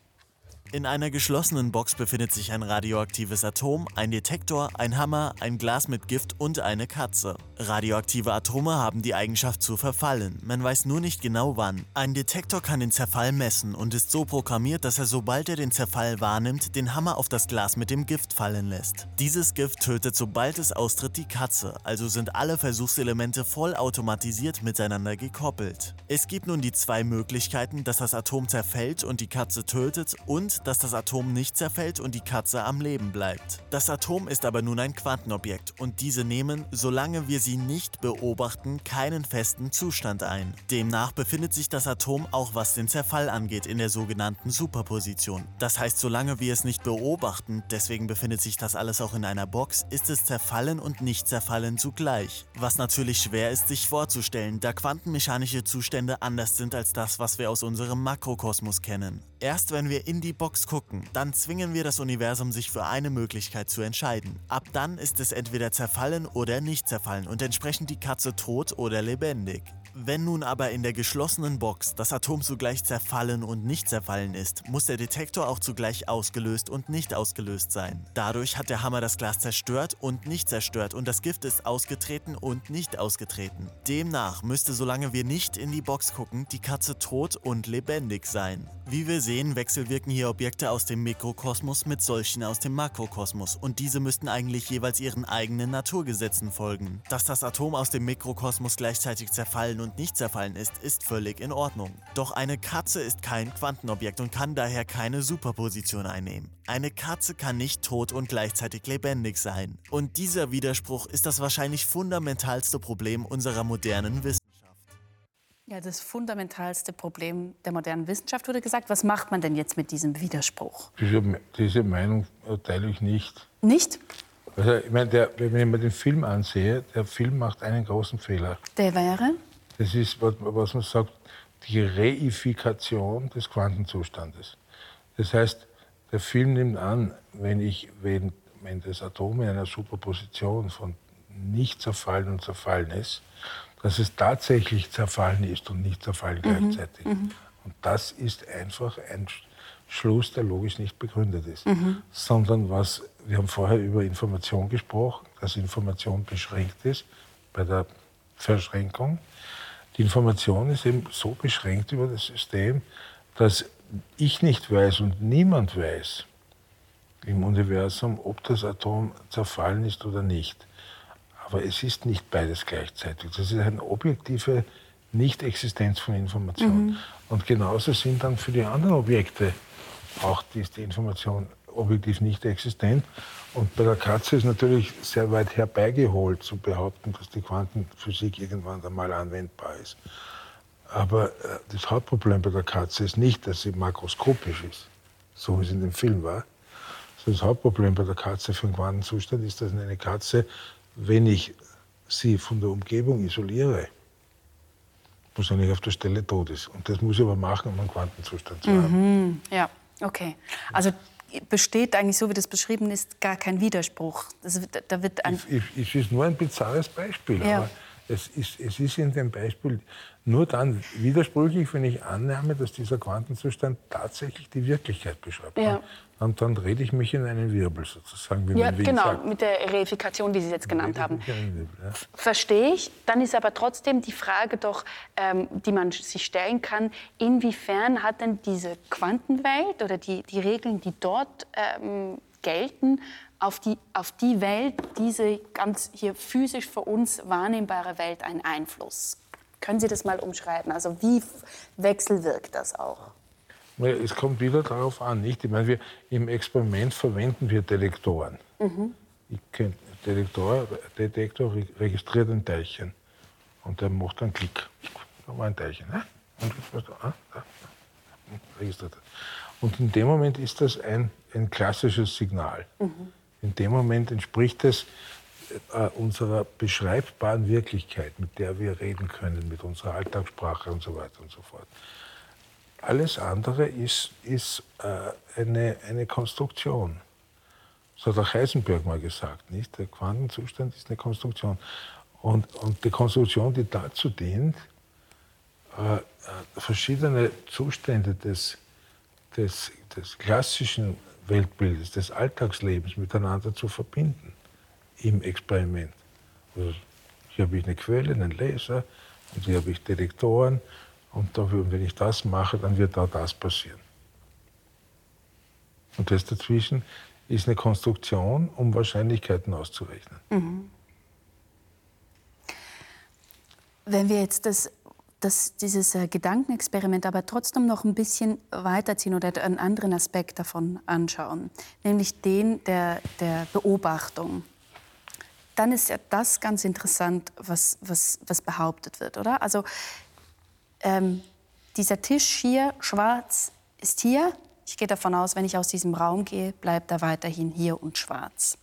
In einer geschlossenen Box befindet sich ein radioaktives Atom, ein Detektor, ein Hammer, ein Glas mit Gift und eine Katze. Radioaktive Atome haben die Eigenschaft zu verfallen, man weiß nur nicht genau wann. Ein Detektor kann den Zerfall messen und ist so programmiert, dass er sobald er den Zerfall wahrnimmt, den Hammer auf das Glas mit dem Gift fallen lässt. Dieses Gift tötet sobald es austritt die Katze, also sind alle Versuchselemente vollautomatisiert miteinander gekoppelt. Es gibt nun die zwei Möglichkeiten, dass das Atom zerfällt und die Katze tötet und dass das Atom nicht zerfällt und die Katze am Leben bleibt. Das Atom ist aber nun ein Quantenobjekt und diese nehmen, solange wir sie nicht beobachten, keinen festen Zustand ein. Demnach befindet sich das Atom auch was den Zerfall angeht in der sogenannten Superposition. Das heißt, solange wir es nicht beobachten, deswegen befindet sich das alles auch in einer Box, ist es zerfallen und nicht zerfallen zugleich. Was natürlich schwer ist sich vorzustellen, da quantenmechanische Zustände anders sind als das, was wir aus unserem Makrokosmos kennen. Erst wenn wir in die Box gucken, dann zwingen wir das Universum sich für eine Möglichkeit zu entscheiden. Ab dann ist es entweder zerfallen oder nicht zerfallen und entsprechend die Katze tot oder lebendig. Wenn nun aber in der geschlossenen Box das Atom zugleich zerfallen und nicht zerfallen ist, muss der Detektor auch zugleich ausgelöst und nicht ausgelöst sein. Dadurch hat der Hammer das Glas zerstört und nicht zerstört und das Gift ist ausgetreten und nicht ausgetreten. Demnach müsste, solange wir nicht in die Box gucken, die Katze tot und lebendig sein. Wie wir sehen, wechselwirken hier Objekte aus dem Mikrokosmos mit solchen aus dem Makrokosmos und diese müssten eigentlich jeweils ihren eigenen Naturgesetzen folgen. Dass das Atom aus dem Mikrokosmos gleichzeitig zerfallen und und nicht zerfallen ist, ist völlig in Ordnung. Doch eine Katze ist kein Quantenobjekt und kann daher keine Superposition einnehmen. Eine Katze kann nicht tot und gleichzeitig lebendig sein. Und dieser Widerspruch ist das wahrscheinlich fundamentalste Problem unserer modernen Wissenschaft. Ja, das fundamentalste Problem der modernen Wissenschaft wurde gesagt. Was macht man denn jetzt mit diesem Widerspruch? Diese, diese Meinung teile ich nicht. Nicht? Also, ich meine, der, wenn ich mir den Film ansehe, der Film macht einen großen Fehler. Der wäre? Das ist, was man sagt, die Reifikation des Quantenzustandes. Das heißt, der Film nimmt an, wenn, ich, wenn, wenn das Atom in einer Superposition von nicht zerfallen und zerfallen ist, dass es tatsächlich zerfallen ist und nicht zerfallen mhm. gleichzeitig. Mhm. Und das ist einfach ein Schluss, der logisch nicht begründet ist. Mhm. Sondern was, wir haben vorher über Information gesprochen, dass Information beschränkt ist bei der Verschränkung. Die Information ist eben so beschränkt über das System, dass ich nicht weiß und niemand weiß im Universum, ob das Atom zerfallen ist oder nicht. Aber es ist nicht beides gleichzeitig. Das ist eine objektive Nicht-Existenz von Information. Mhm. Und genauso sind dann für die anderen Objekte auch ist die Information objektiv nicht existent. Und bei der Katze ist natürlich sehr weit herbeigeholt zu behaupten, dass die Quantenphysik irgendwann einmal anwendbar ist. Aber äh, das Hauptproblem bei der Katze ist nicht, dass sie makroskopisch ist, so wie es in dem Film war. das Hauptproblem bei der Katze für den Quantenzustand ist, dass eine Katze, wenn ich sie von der Umgebung isoliere, wahrscheinlich auf der Stelle tot ist. Und das muss ich aber machen, um einen Quantenzustand zu haben. Mhm, ja, okay. Also besteht eigentlich, so wie das beschrieben ist, gar kein Widerspruch. Das, da wird ein es, ist nur ein bizarres Beispiel. Ja. Aber es ist, es ist in dem Beispiel nur dann widersprüchlich, wenn ich annehme, dass dieser Quantenzustand tatsächlich die Wirklichkeit beschreibt. Ja. Und dann rede ich mich in einen Wirbel sozusagen. Wie ja, man genau, sagt. mit der Reifikation, die Sie jetzt genannt haben. Wirbel, ja. Verstehe ich. Dann ist aber trotzdem die Frage doch, ähm, die man sich stellen kann, inwiefern hat denn diese Quantenwelt oder die, die Regeln, die dort ähm, gelten, auf die, auf die Welt, diese ganz hier physisch für uns wahrnehmbare Welt einen Einfluss? Können Sie das mal umschreiben? Also wie wechselwirkt das auch? Es kommt wieder darauf an, nicht? Ich meine, wir, im Experiment verwenden wir Detektoren. Mhm. Ich kenn, Detektor, Detektor registriert ein Teilchen und der macht einen Klick. Da war ein Teilchen. Ne? Und jetzt ah, da, registriert. Und in dem Moment ist das ein, ein klassisches Signal. Mhm. In dem Moment entspricht es äh, unserer beschreibbaren Wirklichkeit, mit der wir reden können, mit unserer Alltagssprache und so weiter und so fort. Alles andere ist, ist äh, eine, eine Konstruktion. Das hat auch Heisenberg mal gesagt, nicht? Der Quantenzustand ist eine Konstruktion. Und, und die Konstruktion, die dazu dient, äh, äh verschiedene Zustände des, des, des klassischen Weltbildes, des Alltagslebens miteinander zu verbinden im Experiment. Also hier habe ich eine Quelle, einen Laser und hier habe ich Detektoren und dafür, wenn ich das mache, dann wird da das passieren. Und das dazwischen ist eine Konstruktion, um Wahrscheinlichkeiten auszurechnen. Mhm. Wenn wir jetzt das dass dieses äh, Gedankenexperiment aber trotzdem noch ein bisschen weiterziehen oder einen anderen Aspekt davon anschauen, nämlich den der, der Beobachtung. Dann ist ja das ganz interessant, was, was, was behauptet wird, oder? Also ähm, dieser Tisch hier, schwarz, ist hier. Ich gehe davon aus, wenn ich aus diesem Raum gehe, bleibt er weiterhin hier und schwarz.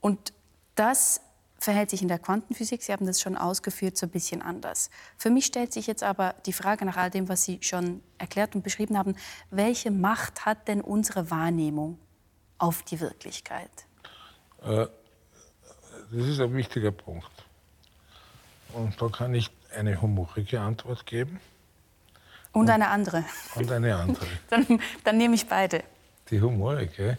Und das verhält sich in der Quantenphysik, Sie haben das schon ausgeführt, so ein bisschen anders. Für mich stellt sich jetzt aber die Frage nach all dem, was Sie schon erklärt und beschrieben haben, welche Macht hat denn unsere Wahrnehmung auf die Wirklichkeit? Äh, das ist ein wichtiger Punkt. Und da kann ich eine humorige Antwort geben. Und, und eine andere. Und eine andere. *laughs* dann, dann nehme ich beide. Die humorige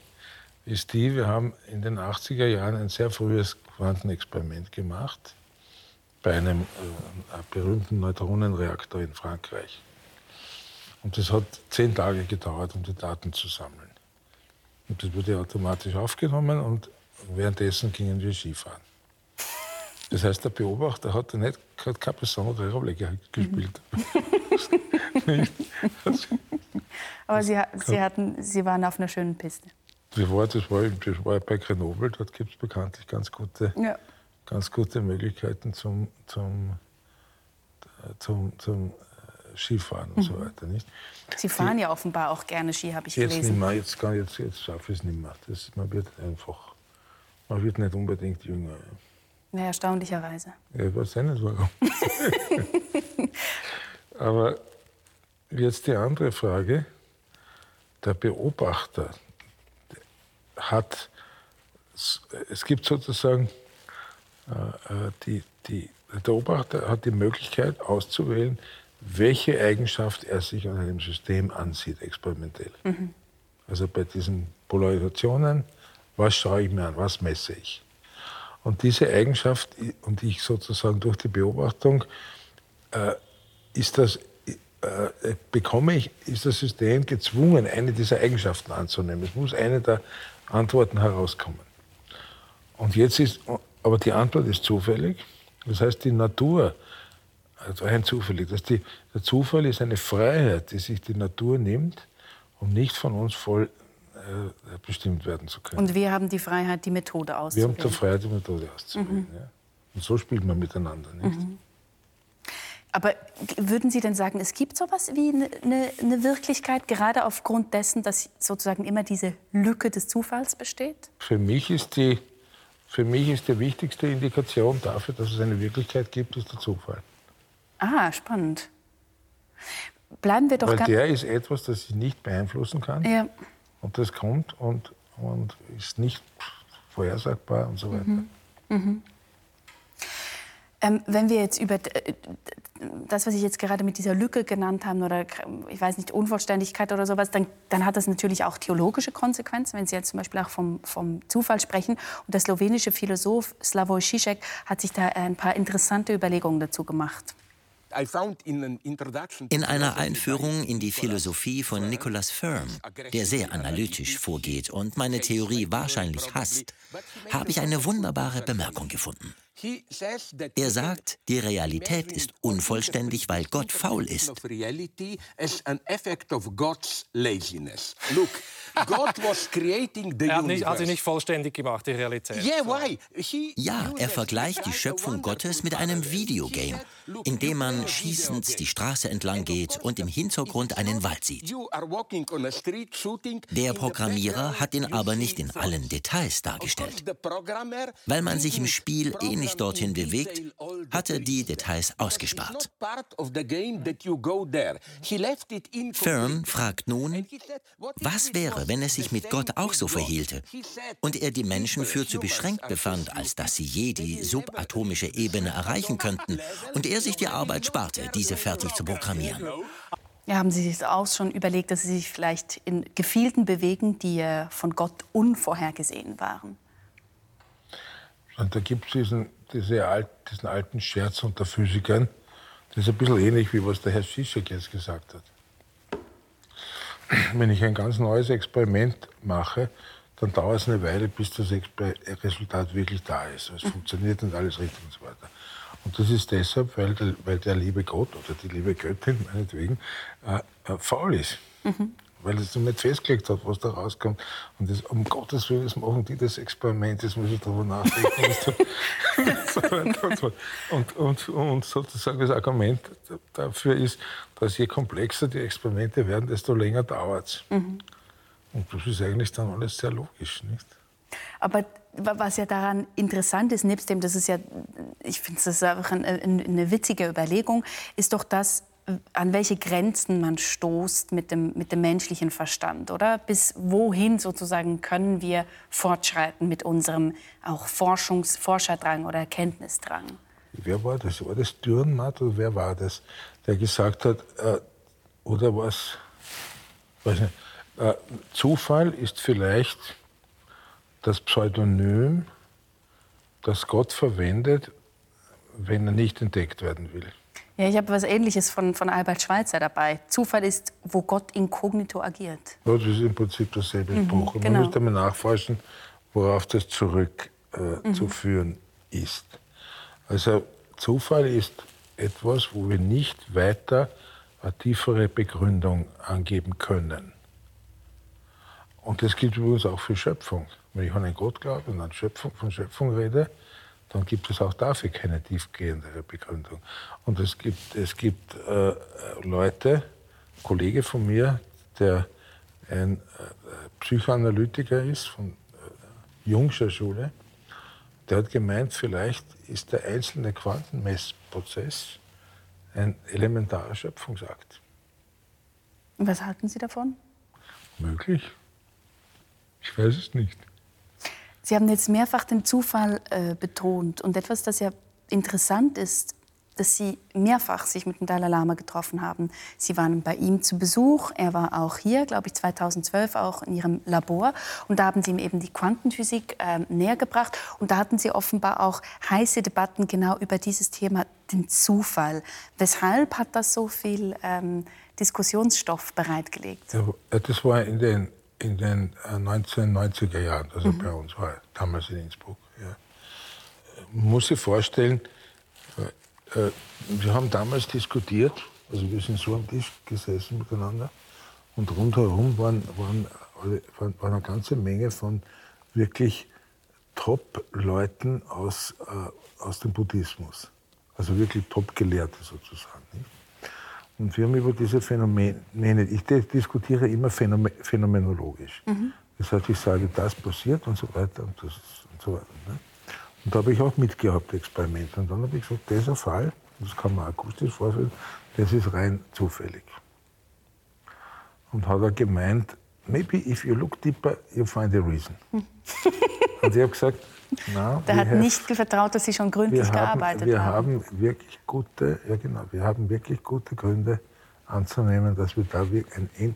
ist die, wir haben in den 80er Jahren ein sehr frühes Quantenexperiment gemacht bei einem äh, berühmten Neutronenreaktor in Frankreich. Und das hat zehn Tage gedauert, um die Daten zu sammeln. Und das wurde automatisch aufgenommen und währenddessen gingen wir Skifahren. Das heißt, der Beobachter hat nicht hat keine besondere Rolle gespielt. *laughs* *laughs* Aber Sie, Sie, hatten, Sie waren auf einer schönen Piste. Das war, das war, das war bei Grenoble, dort gibt es bekanntlich ganz gute, ja. ganz gute Möglichkeiten zum, zum, zum, zum äh, Skifahren und mhm. so weiter. Nicht? Sie fahren Die, ja offenbar auch gerne Ski, habe ich jetzt gelesen. Nicht mehr, jetzt, kann, jetzt, jetzt schaffe ich es nicht mehr. Das, man wird einfach, man wird nicht unbedingt jünger. Ja, erstaunlicherweise. Ja, ich weiß nicht warum. *laughs* Aber jetzt die andere Frage. Der Beobachter, hat, es gibt sozusagen, äh, äh, die, die, der Beobachter hat die Möglichkeit auszuwählen, welche Eigenschaft er sich an einem System ansieht, experimentell. Mhm. Also bei diesen Polarisationen, was schaue ich mir an, was messe ich. Und diese Eigenschaft, und ich sozusagen durch die Beobachtung, äh, ist das, äh, bekomme ich, ist das System gezwungen, eine dieser Eigenschaften anzunehmen. Es muss eine der Antworten herauskommen. Und jetzt ist, aber die Antwort ist zufällig. Das heißt, die Natur, also rein zufällig, dass die, der Zufall ist eine Freiheit, die sich die Natur nimmt, um nicht von uns voll äh, bestimmt werden zu können. Und wir haben die Freiheit, die Methode auszuwählen. Wir haben die Freiheit, die Methode auszuwählen. Mhm. Ja. Und so spielt man miteinander. Nicht? Mhm. Aber würden Sie denn sagen, es gibt sowas wie eine, eine, Wirklichkeit, gerade aufgrund dessen, dass sozusagen immer diese Lücke des Zufalls besteht? Für mich ist die, für mich ist die wichtigste Indikation dafür, dass es eine Wirklichkeit gibt, ist der Zufall. Ah, spannend. Bleiben wir doch Weil der ist etwas, das ich nicht beeinflussen kann. Ja. Und das kommt und, und ist nicht vorhersagbar und so weiter. Mhm. Mhm. Ähm, wenn wir jetzt über das, was ich jetzt gerade mit dieser Lücke genannt habe, oder ich weiß nicht, Unvollständigkeit oder sowas, dann, dann hat das natürlich auch theologische Konsequenzen, wenn Sie jetzt zum Beispiel auch vom, vom Zufall sprechen. Und der slowenische Philosoph Slavoj Žižek hat sich da ein paar interessante Überlegungen dazu gemacht. In einer Einführung in die Philosophie von Nicholas Firm, der sehr analytisch vorgeht und meine Theorie wahrscheinlich hasst, habe ich eine wunderbare Bemerkung gefunden. Er sagt, die Realität ist unvollständig, weil Gott faul ist. Er hat, nicht, hat sie nicht vollständig gemacht, die Realität. Ja, er vergleicht die Schöpfung Gottes mit einem Videogame, in dem man schießend die Straße entlang geht und im Hintergrund einen Wald sieht. Der Programmierer hat ihn aber nicht in allen Details dargestellt. Weil man sich im Spiel eh nicht dorthin bewegt, hat er die Details ausgespart. Fern fragt nun, was wäre, wenn es sich mit Gott auch so verhielte und er die Menschen für zu beschränkt befand, als dass sie je die subatomische Ebene erreichen könnten und er sich die Arbeit sparte, diese fertig zu programmieren. Ja, haben Sie sich auch schon überlegt, dass Sie sich vielleicht in Gefilden bewegen, die von Gott unvorhergesehen waren? Und da gibt es diesen, diese alt, diesen alten Scherz unter Physikern. Das ist ein bisschen ähnlich, wie was der Herr Zizek jetzt gesagt hat. Wenn ich ein ganz neues Experiment mache, dann dauert es eine Weile, bis das Resultat wirklich da ist. Es funktioniert und alles richtig und so weiter. Und das ist deshalb, weil der, weil der liebe Gott oder die liebe Göttin meinetwegen äh, äh, faul ist. Mhm. Weil es nicht festgelegt hat, was da rauskommt. Und das, um Gottes Willen, das machen die das Experiment, das muss ich darüber nachdenken. *laughs* und, und, und sozusagen das Argument dafür ist, dass je komplexer die Experimente werden, desto länger dauert es. Mhm. Und das ist eigentlich dann alles sehr logisch, nicht? Aber was ja daran interessant ist, nebst dem, das ist ja, ich finde es einfach eine, eine witzige Überlegung, ist doch das, an welche Grenzen man stoßt mit dem, mit dem menschlichen Verstand, oder? Bis wohin sozusagen können wir fortschreiten mit unserem auch Forschungs Forscherdrang oder Erkenntnisdrang? Wer war das? War das Dürrenmatt oder wer war das, der gesagt hat, äh, oder was, weiß nicht, äh, Zufall ist vielleicht das Pseudonym, das Gott verwendet, wenn er nicht entdeckt werden will. Ja, ich habe was Ähnliches von, von Albert Schweitzer dabit. Zufall ist, wo Gott inkognito agiert. Ja, das ist im Prinzip dasselbe mhm, Buch. genau. Man müsste mal nachforschen, worauf das zurückzuführen äh, mhm. ist. Also Zufall ist etwas, wo wir nicht weiter eine tiefere Begründung angeben können. Und das gilt übrigens auch für Schöpfung. Wenn ich an einen Gott glaube und an Schöpfung, von Schöpfung rede, dann gibt es auch dafür keine tiefgehendere Begründung. Und es gibt, es gibt äh, Leute, ein Kollege von mir, der ein äh, Psychoanalytiker ist von äh, Jungscher Schule, der hat gemeint, vielleicht ist der einzelne Quantenmessprozess ein elementarer Schöpfungsakt. Was halten Sie davon? Möglich. Ich weiß es nicht. Sie haben jetzt mehrfach den Zufall äh, betont und etwas, das ja interessant ist, dass Sie mehrfach sich mit dem Dalai Lama getroffen haben. Sie waren bei ihm zu Besuch. Er war auch hier, glaube ich, 2012 auch in Ihrem Labor. Und da haben Sie ihm eben die Quantenphysik äh, näher gebracht. Und da hatten Sie offenbar auch heiße Debatten genau über dieses Thema, den Zufall. Weshalb hat das so viel ähm, Diskussionsstoff bereitgelegt? Ja, das war in den in den 1990er äh, Jahren, also mhm. bei uns war damals in Innsbruck. Ja. Man muss sich vorstellen, äh, äh, wir haben damals diskutiert, also wir sind so am Tisch gesessen miteinander Und rundherum waren, waren, waren, waren eine ganze Menge von wirklich Top-Leuten aus, äh, aus dem Buddhismus. Also wirklich Top-Gelehrte sozusagen. Und wir haben über diese Phänomene, ich diskutiere immer phänomenologisch. Mhm. Das heißt, ich sage, das passiert und so weiter und, das, und so weiter. Ne? Und da habe ich auch mitgehabt, Experimente. Und dann habe ich gesagt, dieser Fall, das kann man akustisch vorstellen, das ist rein zufällig. Und hat er gemeint, maybe if you look deeper, you find a reason. Hm. und ich habe gesagt, na, Der hat nicht vertraut, dass Sie schon gründlich haben, gearbeitet wir haben. Wir haben wirklich gute, ja genau, wir haben wirklich gute Gründe anzunehmen, dass wir da einen, End,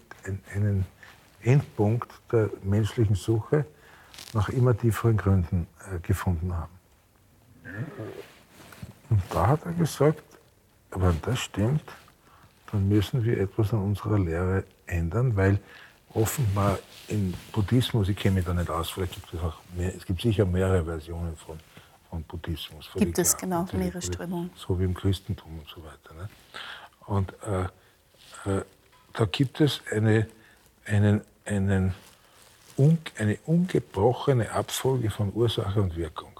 einen Endpunkt der menschlichen Suche nach immer tieferen Gründen äh, gefunden haben. Und da hat er gesagt, wenn das stimmt, dann müssen wir etwas an unserer Lehre ändern, weil offenbar im Buddhismus, ich kenne mich da nicht aus, vielleicht gibt es auch mehr, es gibt sicher mehrere Versionen von, von Buddhismus. Gibt es, genau, mehrere Strömungen. So wie im Christentum und so weiter. Ne? Und äh, äh, da gibt es eine, einen, einen, un, eine ungebrochene Abfolge von Ursache und Wirkung.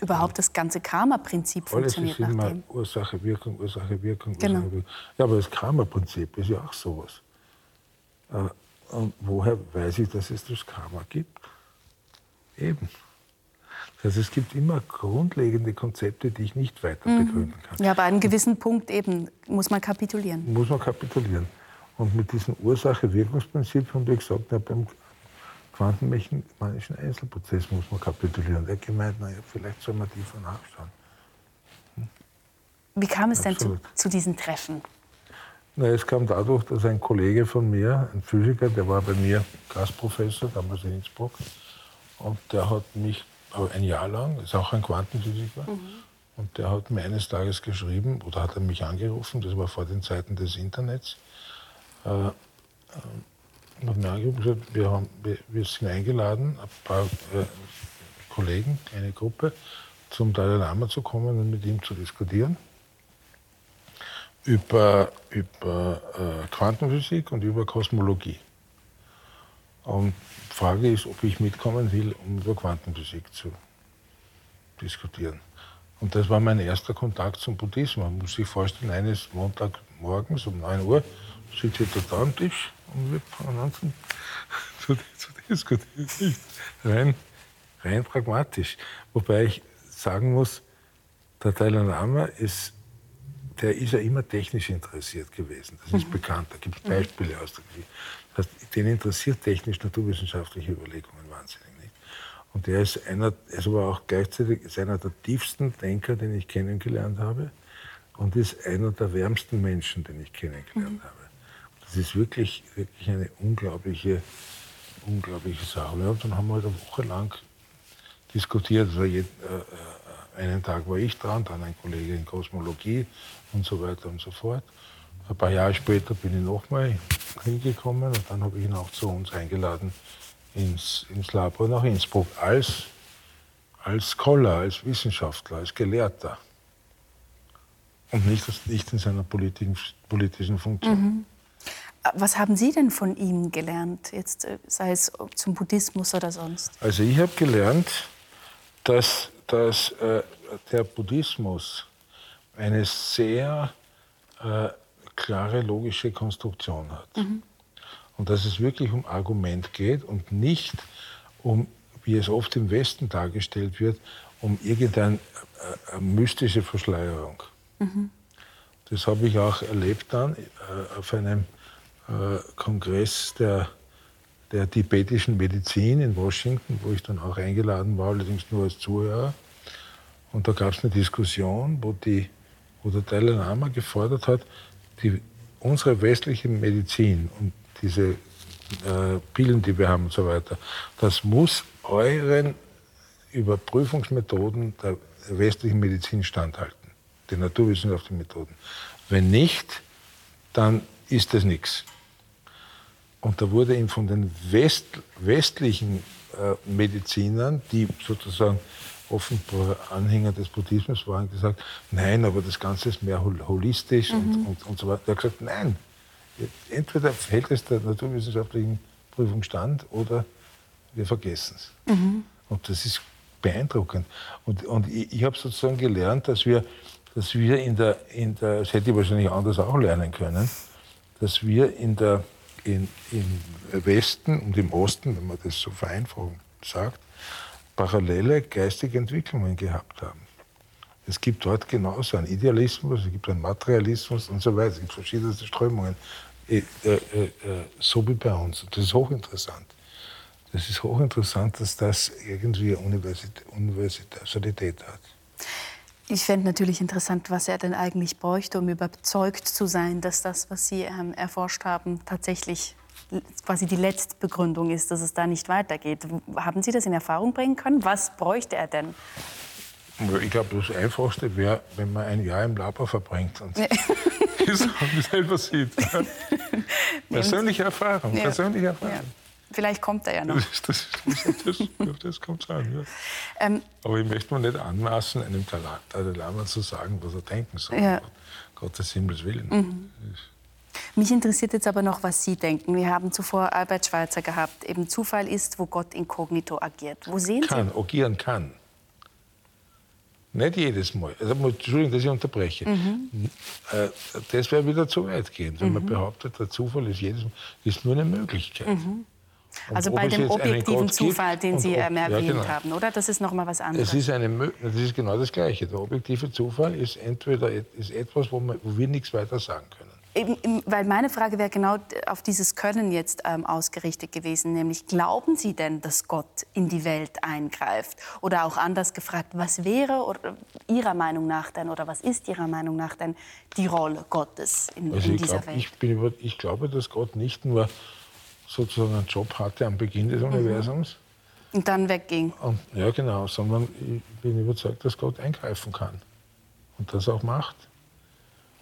Überhaupt das ganze Karma-Prinzip funktioniert Alles ist immer Ursache, Wirkung, Ursache, Wirkung, genau. Ursache, Wirkung. Ja, aber das Karma-Prinzip ist ja auch sowas. Äh, und woher weiß ich, dass es das Karma gibt? Eben. Heißt, es gibt immer grundlegende Konzepte, die ich nicht weiter mhm. begründen kann. Ja, aber an einem gewissen Punkt eben muss man kapitulieren. Muss man kapitulieren. Und mit diesem Ursache-Wirkungsprinzip haben wir gesagt, na, beim quantenmechanischen Einzelprozess muss man kapitulieren. Er hat gemeint, naja, vielleicht soll man tiefer nachschauen. Hm? Wie kam es Absolut. denn zu, zu diesen Treffen? Na, es kam dadurch, dass ein Kollege von mir, ein Physiker, der war bei mir Gastprofessor, damals in Innsbruck, und der hat mich ein Jahr lang, ist auch ein Quantenphysiker, mhm. und der hat mir eines Tages geschrieben, oder hat er mich angerufen, das war vor den Zeiten des Internets, äh, äh, hat mir angerufen und gesagt, wir, haben, wir, wir sind eingeladen, ein paar äh, Kollegen, eine Gruppe, zum Dalai Lama zu kommen und mit ihm zu diskutieren über, über äh, Quantenphysik und über Kosmologie. Und die Frage ist, ob ich mitkommen will, um über Quantenphysik zu diskutieren. Und das war mein erster Kontakt zum Buddhismus. Man muss sich vorstellen, eines Montagmorgens um 9 Uhr sitze ich da am Tisch und wir fangen an *laughs* zu, zu, diskutieren. Rein, rein pragmatisch. Wobei ich sagen muss, der Dalai Lama ist der ist ja immer technisch interessiert gewesen. Das ist mhm. bekannt. Da gibt es Beispiele aus der Geschichte. Das heißt, den interessiert technisch-naturwissenschaftliche Überlegungen wahnsinnig. Nicht? Und der ist einer, ist aber auch gleichzeitig ist einer der tiefsten Denker, den ich kennengelernt habe. Und ist einer der wärmsten Menschen, den ich kennengelernt mhm. habe. Das ist wirklich, wirklich eine unglaubliche, unglaubliche Sache. Und dann haben wir halt eine Woche lang diskutiert. Also jeden, äh, äh, einen Tag war ich dran, dann ein Kollege in Kosmologie, und so weiter und so fort. Ein paar Jahre später bin ich nochmal hingekommen und dann habe ich ihn auch zu uns eingeladen ins, ins Labor nach Innsbruck als, als Scholar, als Wissenschaftler, als Gelehrter. Und nicht, nicht in seiner politischen, politischen Funktion. Mhm. Was haben Sie denn von ihm gelernt, jetzt, äh, sei es zum Buddhismus oder sonst? Also ich habe gelernt, dass, dass äh, der Buddhismus eine sehr äh, klare logische Konstruktion hat. Mhm. Und dass es wirklich um Argument geht und nicht um, wie es oft im Westen dargestellt wird, um irgendeine äh, mystische Verschleierung. Mhm. Das habe ich auch erlebt dann äh, auf einem äh, Kongress der, der tibetischen Medizin in Washington, wo ich dann auch eingeladen war, allerdings nur als Zuhörer. Und da gab es eine Diskussion, wo die wo der Dalai Lama gefordert hat, die, unsere westliche Medizin und diese äh, Pillen, die wir haben und so weiter, das muss euren Überprüfungsmethoden der westlichen Medizin standhalten, den naturwissenschaftlichen Methoden. Wenn nicht, dann ist das nichts. Und da wurde ihm von den West, westlichen äh, Medizinern, die sozusagen offenbar Anhänger des Buddhismus waren, gesagt, nein, aber das Ganze ist mehr holistisch mhm. und, und, und so weiter. Er hat gesagt, nein, entweder hält es der naturwissenschaftlichen Prüfung stand oder wir vergessen es. Mhm. Und das ist beeindruckend. Und, und ich, ich habe sozusagen gelernt, dass wir, dass wir in der, in der, das hätte ich wahrscheinlich anders auch lernen können, dass wir in der, in, im Westen und im Osten, wenn man das so vereinfachend sagt, parallele geistige Entwicklungen gehabt haben. Es gibt dort genauso einen Idealismus, es gibt einen Materialismus und so weiter. Es gibt verschiedene Strömungen. Äh, äh, äh, so wie bei uns. Das ist hochinteressant. Das ist hochinteressant, dass das irgendwie Universalität hat. Ich fände natürlich interessant, was er denn eigentlich bräuchte, um überzeugt zu sein, dass das, was Sie ähm, erforscht haben, tatsächlich quasi die letzte Begründung ist, dass es da nicht weitergeht. Haben Sie das in Erfahrung bringen können? Was bräuchte er denn? Ich glaube, das Einfachste wäre, wenn man ein Jahr im Labor verbringt und Sachen *laughs* selber sieht. *laughs* persönliche Erfahrung, persönliche Erfahrung. Ja. Vielleicht kommt er ja noch. *laughs* Das, das, das, das kommt an. Ja. Ähm, Aber ich möchte mir nicht anmaßen, einem Dalai Lama zu sagen, was er denken soll. Ja. Gottes Himmels Willen. Mhm. Mich interessiert jetzt aber noch, was Sie denken. Wir haben zuvor Albert Schweitzer gehabt. Eben Zufall ist, wo Gott inkognito agiert. Wo sehen kann, Sie? agieren kann. Nicht jedes Mal. Also, Entschuldigung, dass ich unterbreche. Mhm. Äh, das wäre wieder zu weit gehen, wenn mhm. man behauptet, der Zufall ist, jedes, ist nur eine Möglichkeit. Mhm. Also bei dem objektiven Zufall, den Sie ähm, erwähnt ja, genau. haben, oder? Das ist noch mal was anderes. Es ist eine, das ist genau das Gleiche. Der objektive Zufall ist entweder ist etwas, wo, man, wo wir nichts weiter sagen können. Eben, weil meine Frage wäre genau auf dieses Können jetzt ähm, ausgerichtet gewesen, nämlich glauben Sie denn, dass Gott in die Welt eingreift? Oder auch anders gefragt, was wäre oder, Ihrer Meinung nach denn oder was ist Ihrer Meinung nach denn die Rolle Gottes in, also in dieser glaub, Welt? Ich, bin über, ich glaube, dass Gott nicht nur sozusagen einen Job hatte am Beginn des mhm. Universums. Und dann wegging. Und, ja, genau, sondern ich bin überzeugt, dass Gott eingreifen kann und das auch macht.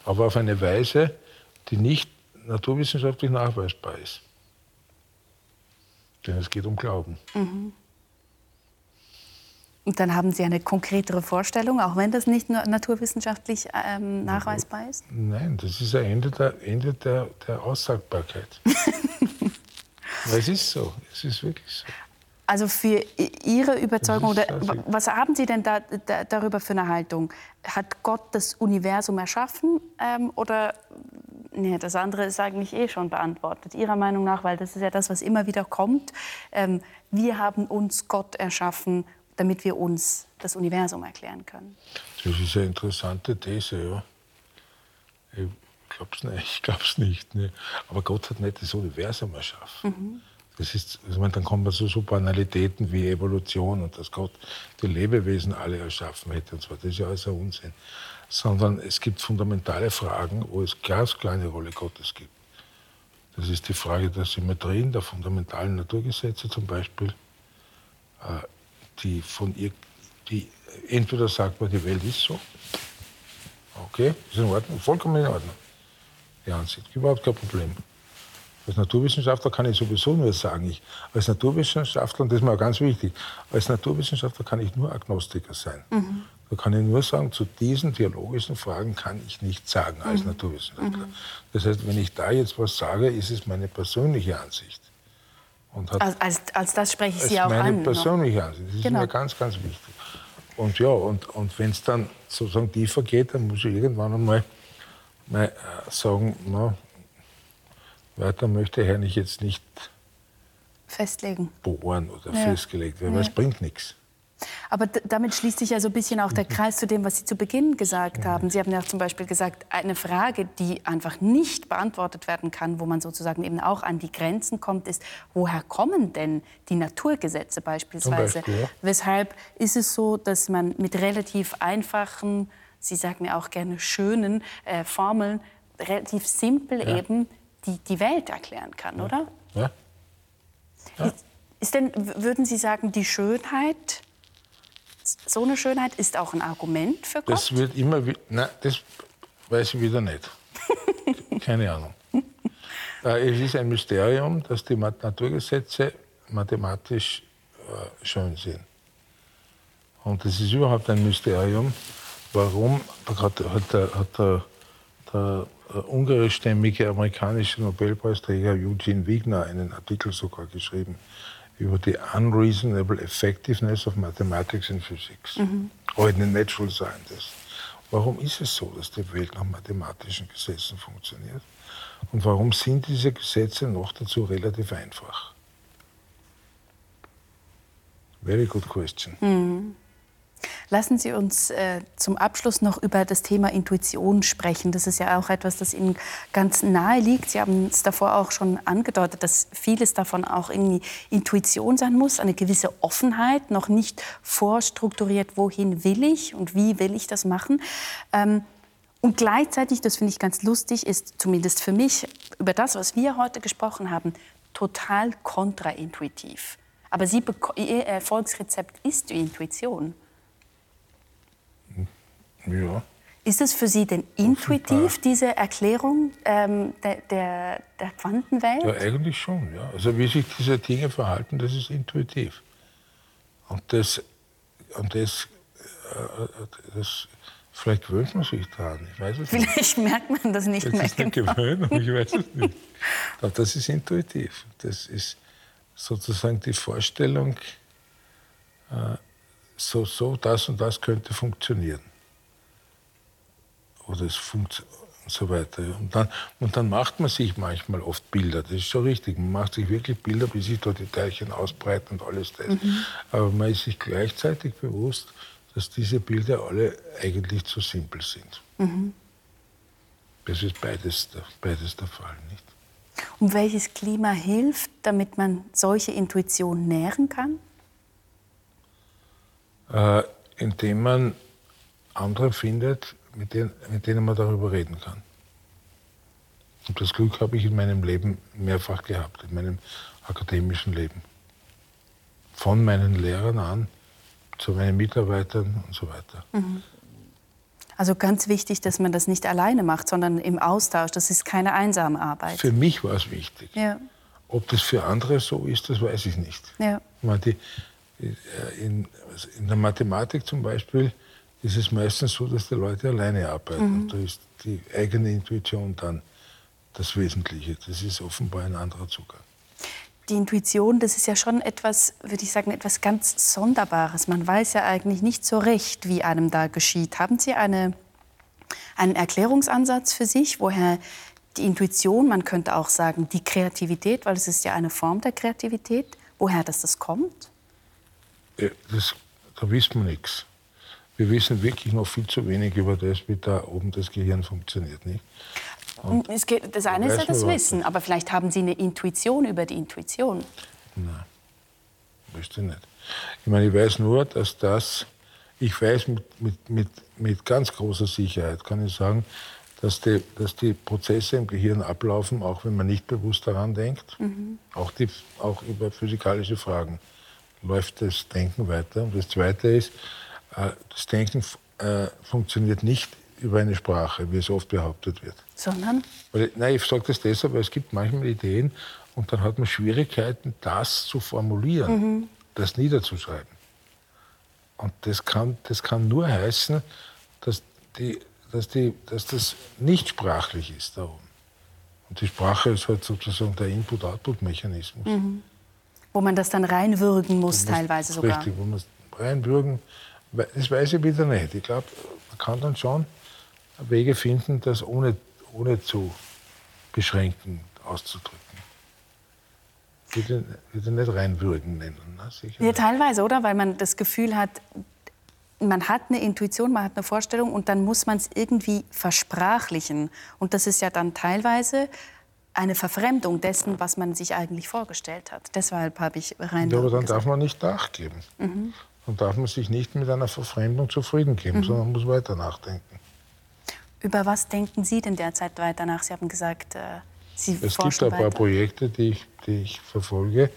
Aber auf eine Weise, die nicht naturwissenschaftlich nachweisbar ist. Denn es geht um Glauben. Mhm. Und dann haben Sie eine konkretere Vorstellung, auch wenn das nicht nur naturwissenschaftlich ähm, nachweisbar ist? Nein, das ist ein Ende der, Ende der, der Aussagbarkeit. *laughs* es ist so, es ist wirklich so. Also für Ihre Überzeugung, oder, was haben Sie denn da, da, darüber für eine Haltung? Hat Gott das Universum erschaffen ähm, oder Nee, das andere ist eigentlich eh schon beantwortet, Ihrer Meinung nach, weil das ist ja das, was immer wieder kommt. Ähm, wir haben uns Gott erschaffen, damit wir uns das Universum erklären können. Das ist eine interessante These, ja. Ich glaube es nicht. Ich glaub's nicht ne. Aber Gott hat nicht das Universum erschaffen. Mhm. Das ist, ich meine, dann kommen wir zu so Banalitäten wie Evolution und dass Gott die Lebewesen alle erschaffen hätte. Und zwar, das ist ja alles ein Unsinn sondern es gibt fundamentale Fragen, wo es ganz kleine Rolle Gottes gibt. Das ist die Frage der Symmetrien, der fundamentalen Naturgesetze zum Beispiel, äh, die von ihr, die entweder sagt man, die Welt ist so, okay, ist in Ordnung, vollkommen in Ordnung, die Ansicht, überhaupt kein Problem. Als Naturwissenschaftler kann ich sowieso nur sagen, ich, als Naturwissenschaftler, und das ist mir auch ganz wichtig, als Naturwissenschaftler kann ich nur Agnostiker sein. Mhm. Da kann ich nur sagen, zu diesen theologischen Fragen kann ich nichts sagen als mhm. Naturwissenschaftler. Mhm. Das heißt, wenn ich da jetzt was sage, ist es meine persönliche Ansicht. als, als, als, das spreche ich Sie auch meine an. Meine persönliche noch. Ansicht. Das ist genau. mir ganz, ganz wichtig. Und ja, und, und wenn es dann sozusagen tiefer geht, dann muss ich irgendwann einmal mal äh, sagen, na, weiter möchte Herr nicht jetzt nicht festlegen. Bohren oder ja. festgelegt werden, weil ja. es bringt nichts. Aber damit schließt sich ja so ein bisschen auch der Kreis zu dem, was Sie zu Beginn gesagt haben. Sie haben ja zum Beispiel gesagt, eine Frage, die einfach nicht beantwortet werden kann, wo man sozusagen eben auch an die Grenzen kommt, ist, woher kommen denn die Naturgesetze beispielsweise? Beispiel, ja. Weshalb ist es so, dass man mit relativ einfachen, Sie sagen ja auch gerne schönen äh, Formeln, relativ simpel ja. eben die, die Welt erklären kann, ja. oder? Ja. ja. Ist, ist denn, würden Sie sagen, die Schönheit so eine Schönheit ist auch ein Argument für Gott? Das wird immer, nein, das weiß ich wieder nicht. *laughs* Keine Ahnung. Äh, es ist ein Mysterium, dass die Naturgesetze mathematisch äh, schön sind. Und es ist überhaupt ein Mysterium, warum, hat, hat, der, hat der, der ungarischstämmige amerikanische Nobelpreisträger Eugene Wigner einen Artikel sogar geschrieben über die unreasonable effectiveness of mathematics and physics mhm. or in the natural sciences. Warum ist es so, dass die Welt nach mathematischen Gesetzen funktioniert? Und warum sind diese Gesetze noch dazu relativ einfach? Very good question. Mhm. Lassen Sie uns äh, zum Abschluss noch über das Thema Intuition sprechen. Das ist ja auch etwas, das Ihnen ganz nahe liegt. Sie haben es davor auch schon angedeutet, dass vieles davon auch irgendwie Intuition sein muss, eine gewisse Offenheit, noch nicht vorstrukturiert, wohin will ich und wie will ich das machen. Ähm, und gleichzeitig, das finde ich ganz lustig, ist zumindest für mich über das, was wir heute gesprochen haben, total kontraintuitiv. Aber Sie, Ihr Erfolgsrezept ist die Intuition. Ja. Ist es für Sie denn intuitiv, diese Erklärung ähm, der, der, der, Quantenwelt? Ja, eigentlich schon. Ja. Also wie sich diese Dinge verhalten, das ist intuitiv. Und das, und das, äh, das vielleicht gewöhnt man sich daran, ich weiß es Vielleicht nicht. merkt man das nicht das mehr. Das ist eine genau. Gewöhnung, ich weiß es nicht. Aber das ist intuitiv. Das ist sozusagen die Vorstellung, äh, so, so, das und das könnte funktionieren oder es funktioniert und so weiter. Und dann, und dann macht man sich manchmal oft Bilder, das ist schon richtig. Man macht sich wirklich Bilder, wie sich dort die Teilchen ausbreiten und alles das. Mhm. Aber man ist sich gleichzeitig bewusst, dass diese Bilder alle eigentlich zu simpel sind. Mhm. Das ist beides, beides der Fall, nicht? Und welches Klima hilft, damit man solche Intuitionen nähren kann? Äh, indem man andere findet, mit denen, mit denen man darüber reden kann. Und das Glück habe ich in meinem Leben mehrfach gehabt, in meinem akademischen Leben. Von meinen Lehrern an zu meinen Mitarbeitern und so weiter. Mhm. Also ganz wichtig, dass man das nicht alleine macht, sondern im Austausch. Das ist keine einsame Arbeit. Für mich war es wichtig. Ja. Ob das für andere so ist, das weiß ich nicht. Ja. Ich meine, die, in, in der Mathematik zum Beispiel ist es meistens so, dass die Leute alleine arbeiten. Mhm. Da ist die eigene Intuition dann das Wesentliche. Das ist offenbar ein anderer Zugang. Die Intuition, das ist ja schon etwas, würde ich sagen, etwas ganz Sonderbares. Man weiß ja eigentlich nicht so recht, wie einem da geschieht. Haben Sie eine, einen Erklärungsansatz für sich, woher die Intuition, man könnte auch sagen die Kreativität, weil es ist ja eine Form der Kreativität, woher das, das kommt? Das, da wissen wir nichts. Wir wissen wirklich noch viel zu wenig über das, wie da oben das Gehirn funktioniert. Nicht? Geht, das eine ist ja das Wissen, aber vielleicht haben Sie eine Intuition über die Intuition. Nein, wüsste ich nicht. Ich meine, ich weiß nur, dass das, ich weiß mit, mit, mit, mit ganz großer Sicherheit, kann ich sagen, dass die, dass die Prozesse im Gehirn ablaufen, auch wenn man nicht bewusst daran denkt. Mhm. Auch, die, auch über physikalische Fragen läuft das Denken weiter. Und das Zweite ist, das Denken äh, funktioniert nicht über eine Sprache, wie es oft behauptet wird. Sondern? Weil, nein, ich sage das deshalb, weil es gibt manchmal Ideen und dann hat man Schwierigkeiten, das zu formulieren, mhm. das niederzuschreiben. Und das kann, das kann nur heißen, dass, die, dass, die, dass das nicht sprachlich ist da oben. Und die Sprache ist halt sozusagen der Input-Output-Mechanismus. Mhm. Wo man das dann reinwürgen muss, teilweise sogar. Richtig, wo man es reinwürgen das weiß ich wieder nicht. Ich glaube, man kann dann schon Wege finden, das ohne, ohne zu beschränken auszudrücken. Ich würde, würde nicht reinwürgen nennen. Ne? Sicher ja, teilweise, oder? Weil man das Gefühl hat, man hat eine Intuition, man hat eine Vorstellung und dann muss man es irgendwie versprachlichen. Und das ist ja dann teilweise eine Verfremdung dessen, was man sich eigentlich vorgestellt hat. Deshalb habe ich rein. Ja, aber dann gesagt. darf man nicht nachgeben. Mhm dann darf man sich nicht mit einer Verfremdung zufrieden geben, mhm. sondern muss weiter nachdenken. Über was denken Sie denn derzeit weiter nach? Sie haben gesagt, äh, Sie Es gibt ein paar Projekte, die ich, die ich verfolge.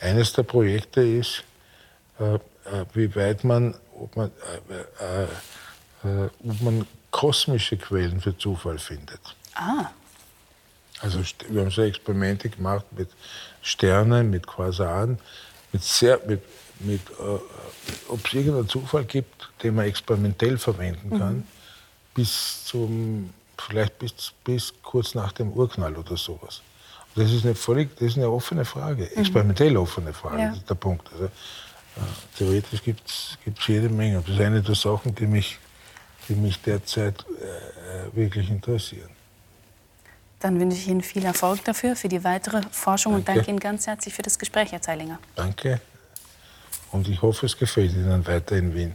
Eines der Projekte ist, äh, äh, wie weit man ob, man, äh, äh, äh, ob man kosmische Quellen für Zufall findet. Ah. Also wir haben so Experimente gemacht mit Sternen, mit Quasaren, mit, sehr, mit mit, äh, ob es irgendeinen Zufall gibt, den man experimentell verwenden kann, mhm. bis zum vielleicht bis, bis kurz nach dem Urknall oder sowas. Das ist eine völlig, das ist eine offene Frage, mhm. experimentell offene Frage, ja. das ist der Punkt. Also, äh, theoretisch gibt es jede Menge. Das ist eine der Sachen, die mich, die mich derzeit äh, wirklich interessieren. Dann wünsche ich Ihnen viel Erfolg dafür, für die weitere Forschung danke. und danke Ihnen ganz herzlich für das Gespräch, Herr Zeilinger. Danke. Und ich hoffe, es gefällt Ihnen weiter in Wien.